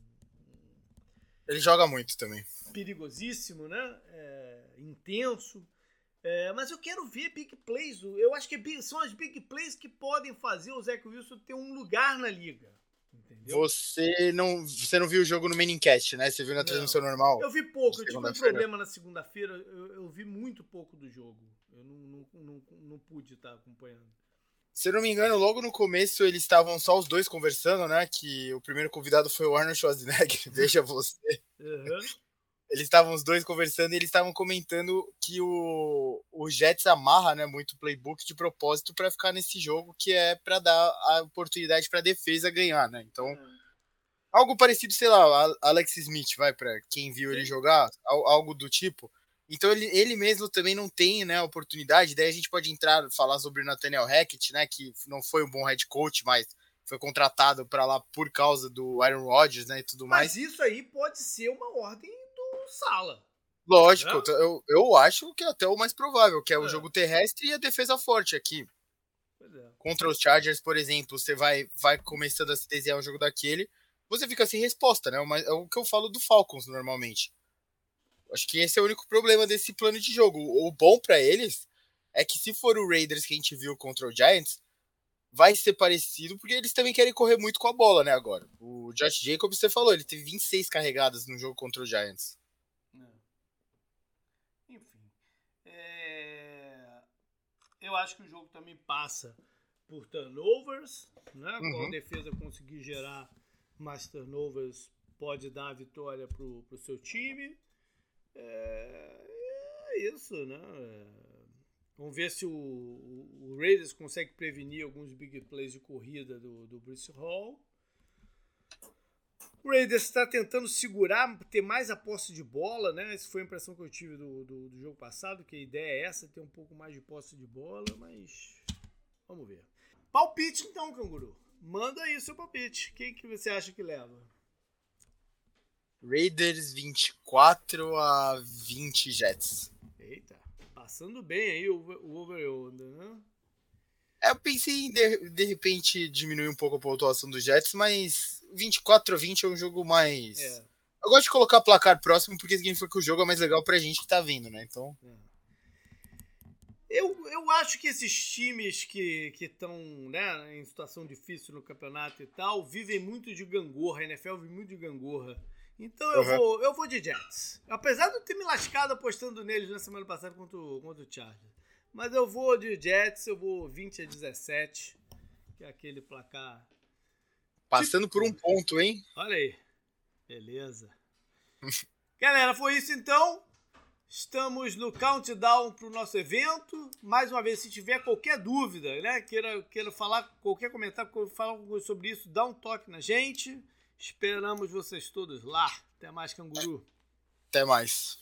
Ele joga muito também. Perigosíssimo, né? É, intenso. É, mas eu quero ver big plays. Eu acho que são as big plays que podem fazer o Zach Wilson ter um lugar na liga. Você não, você não viu o jogo no Manicast, né? Você viu na transmissão normal? Eu vi pouco, eu tive um problema na segunda-feira, eu, eu, vi muito pouco do jogo. Eu não, não, não, não pude estar acompanhando. Se eu não me engano, logo no começo eles estavam só os dois conversando, né? Que o primeiro convidado foi o Arnold Schwarzenegger, veja você. Uhum. Eles estavam os dois conversando e eles estavam comentando que o, o Jets amarra né, muito o playbook de propósito para ficar nesse jogo, que é para dar a oportunidade para a defesa ganhar, né? Então, uhum. algo parecido, sei lá, Alex Smith, vai, para quem viu ele jogar, algo do tipo. Então ele, ele mesmo também não tem né, oportunidade. Daí a gente pode entrar falar sobre o Nathaniel Hackett, né, que não foi um bom head coach, mas foi contratado para lá por causa do Aaron Rodgers, né, e tudo mais. Mas isso aí pode ser uma ordem do Sala. Lógico, é? eu, eu acho que é até o mais provável, que é o é. jogo terrestre e a defesa forte aqui. É. Contra os Chargers, por exemplo, você vai, vai começando a se desenhar um jogo daquele, você fica sem resposta, né? É o que eu falo do Falcons normalmente. Acho que esse é o único problema desse plano de jogo. O bom para eles é que se for o Raiders que a gente viu contra o Giants, vai ser parecido, porque eles também querem correr muito com a bola, né, agora. O Josh Jacobs, você falou, ele teve 26 carregadas no jogo contra o Giants. É. Enfim. É... Eu acho que o jogo também passa por turnovers, né? Uhum. A defesa conseguir gerar mais turnovers, pode dar a vitória pro, pro seu time. É, é isso, né? Vamos ver se o, o, Raiders consegue prevenir alguns big plays de corrida do, do Bruce Hall. O Raiders está tentando segurar, ter mais a posse de bola, né? Essa foi a impressão que eu tive do, do, do, jogo passado, que a ideia é essa, ter um pouco mais de posse de bola, mas vamos ver. Palpite então, Canguru. Manda aí o seu palpite. Quem que você acha que leva? Raiders 24 a 20 Jets. Eita, passando bem aí o, o over-under, né? É, eu pensei em de, de repente diminuir um pouco a pontuação dos Jets, mas 24 a 20 é um jogo mais. É. Eu gosto de colocar placar próximo porque significa que o jogo é mais legal pra gente que tá vindo, né? Então. É. Eu, eu acho que esses times que estão né, em situação difícil no campeonato e tal vivem muito de gangorra. A NFL vive muito de gangorra. Então eu, uhum. vou, eu vou de Jets. Apesar de eu ter me lascado apostando neles na semana passada contra o, contra o Chargers. Mas eu vou de Jets, eu vou 20 a 17, que é aquele placar. Passando por um ponto, hein? Olha aí. Beleza. Galera, foi isso então. Estamos no countdown para o nosso evento. Mais uma vez, se tiver qualquer dúvida, né, queira, queira falar, qualquer comentário, falar sobre isso, dá um toque na gente. Esperamos vocês todos lá. Até mais, canguru. Até mais.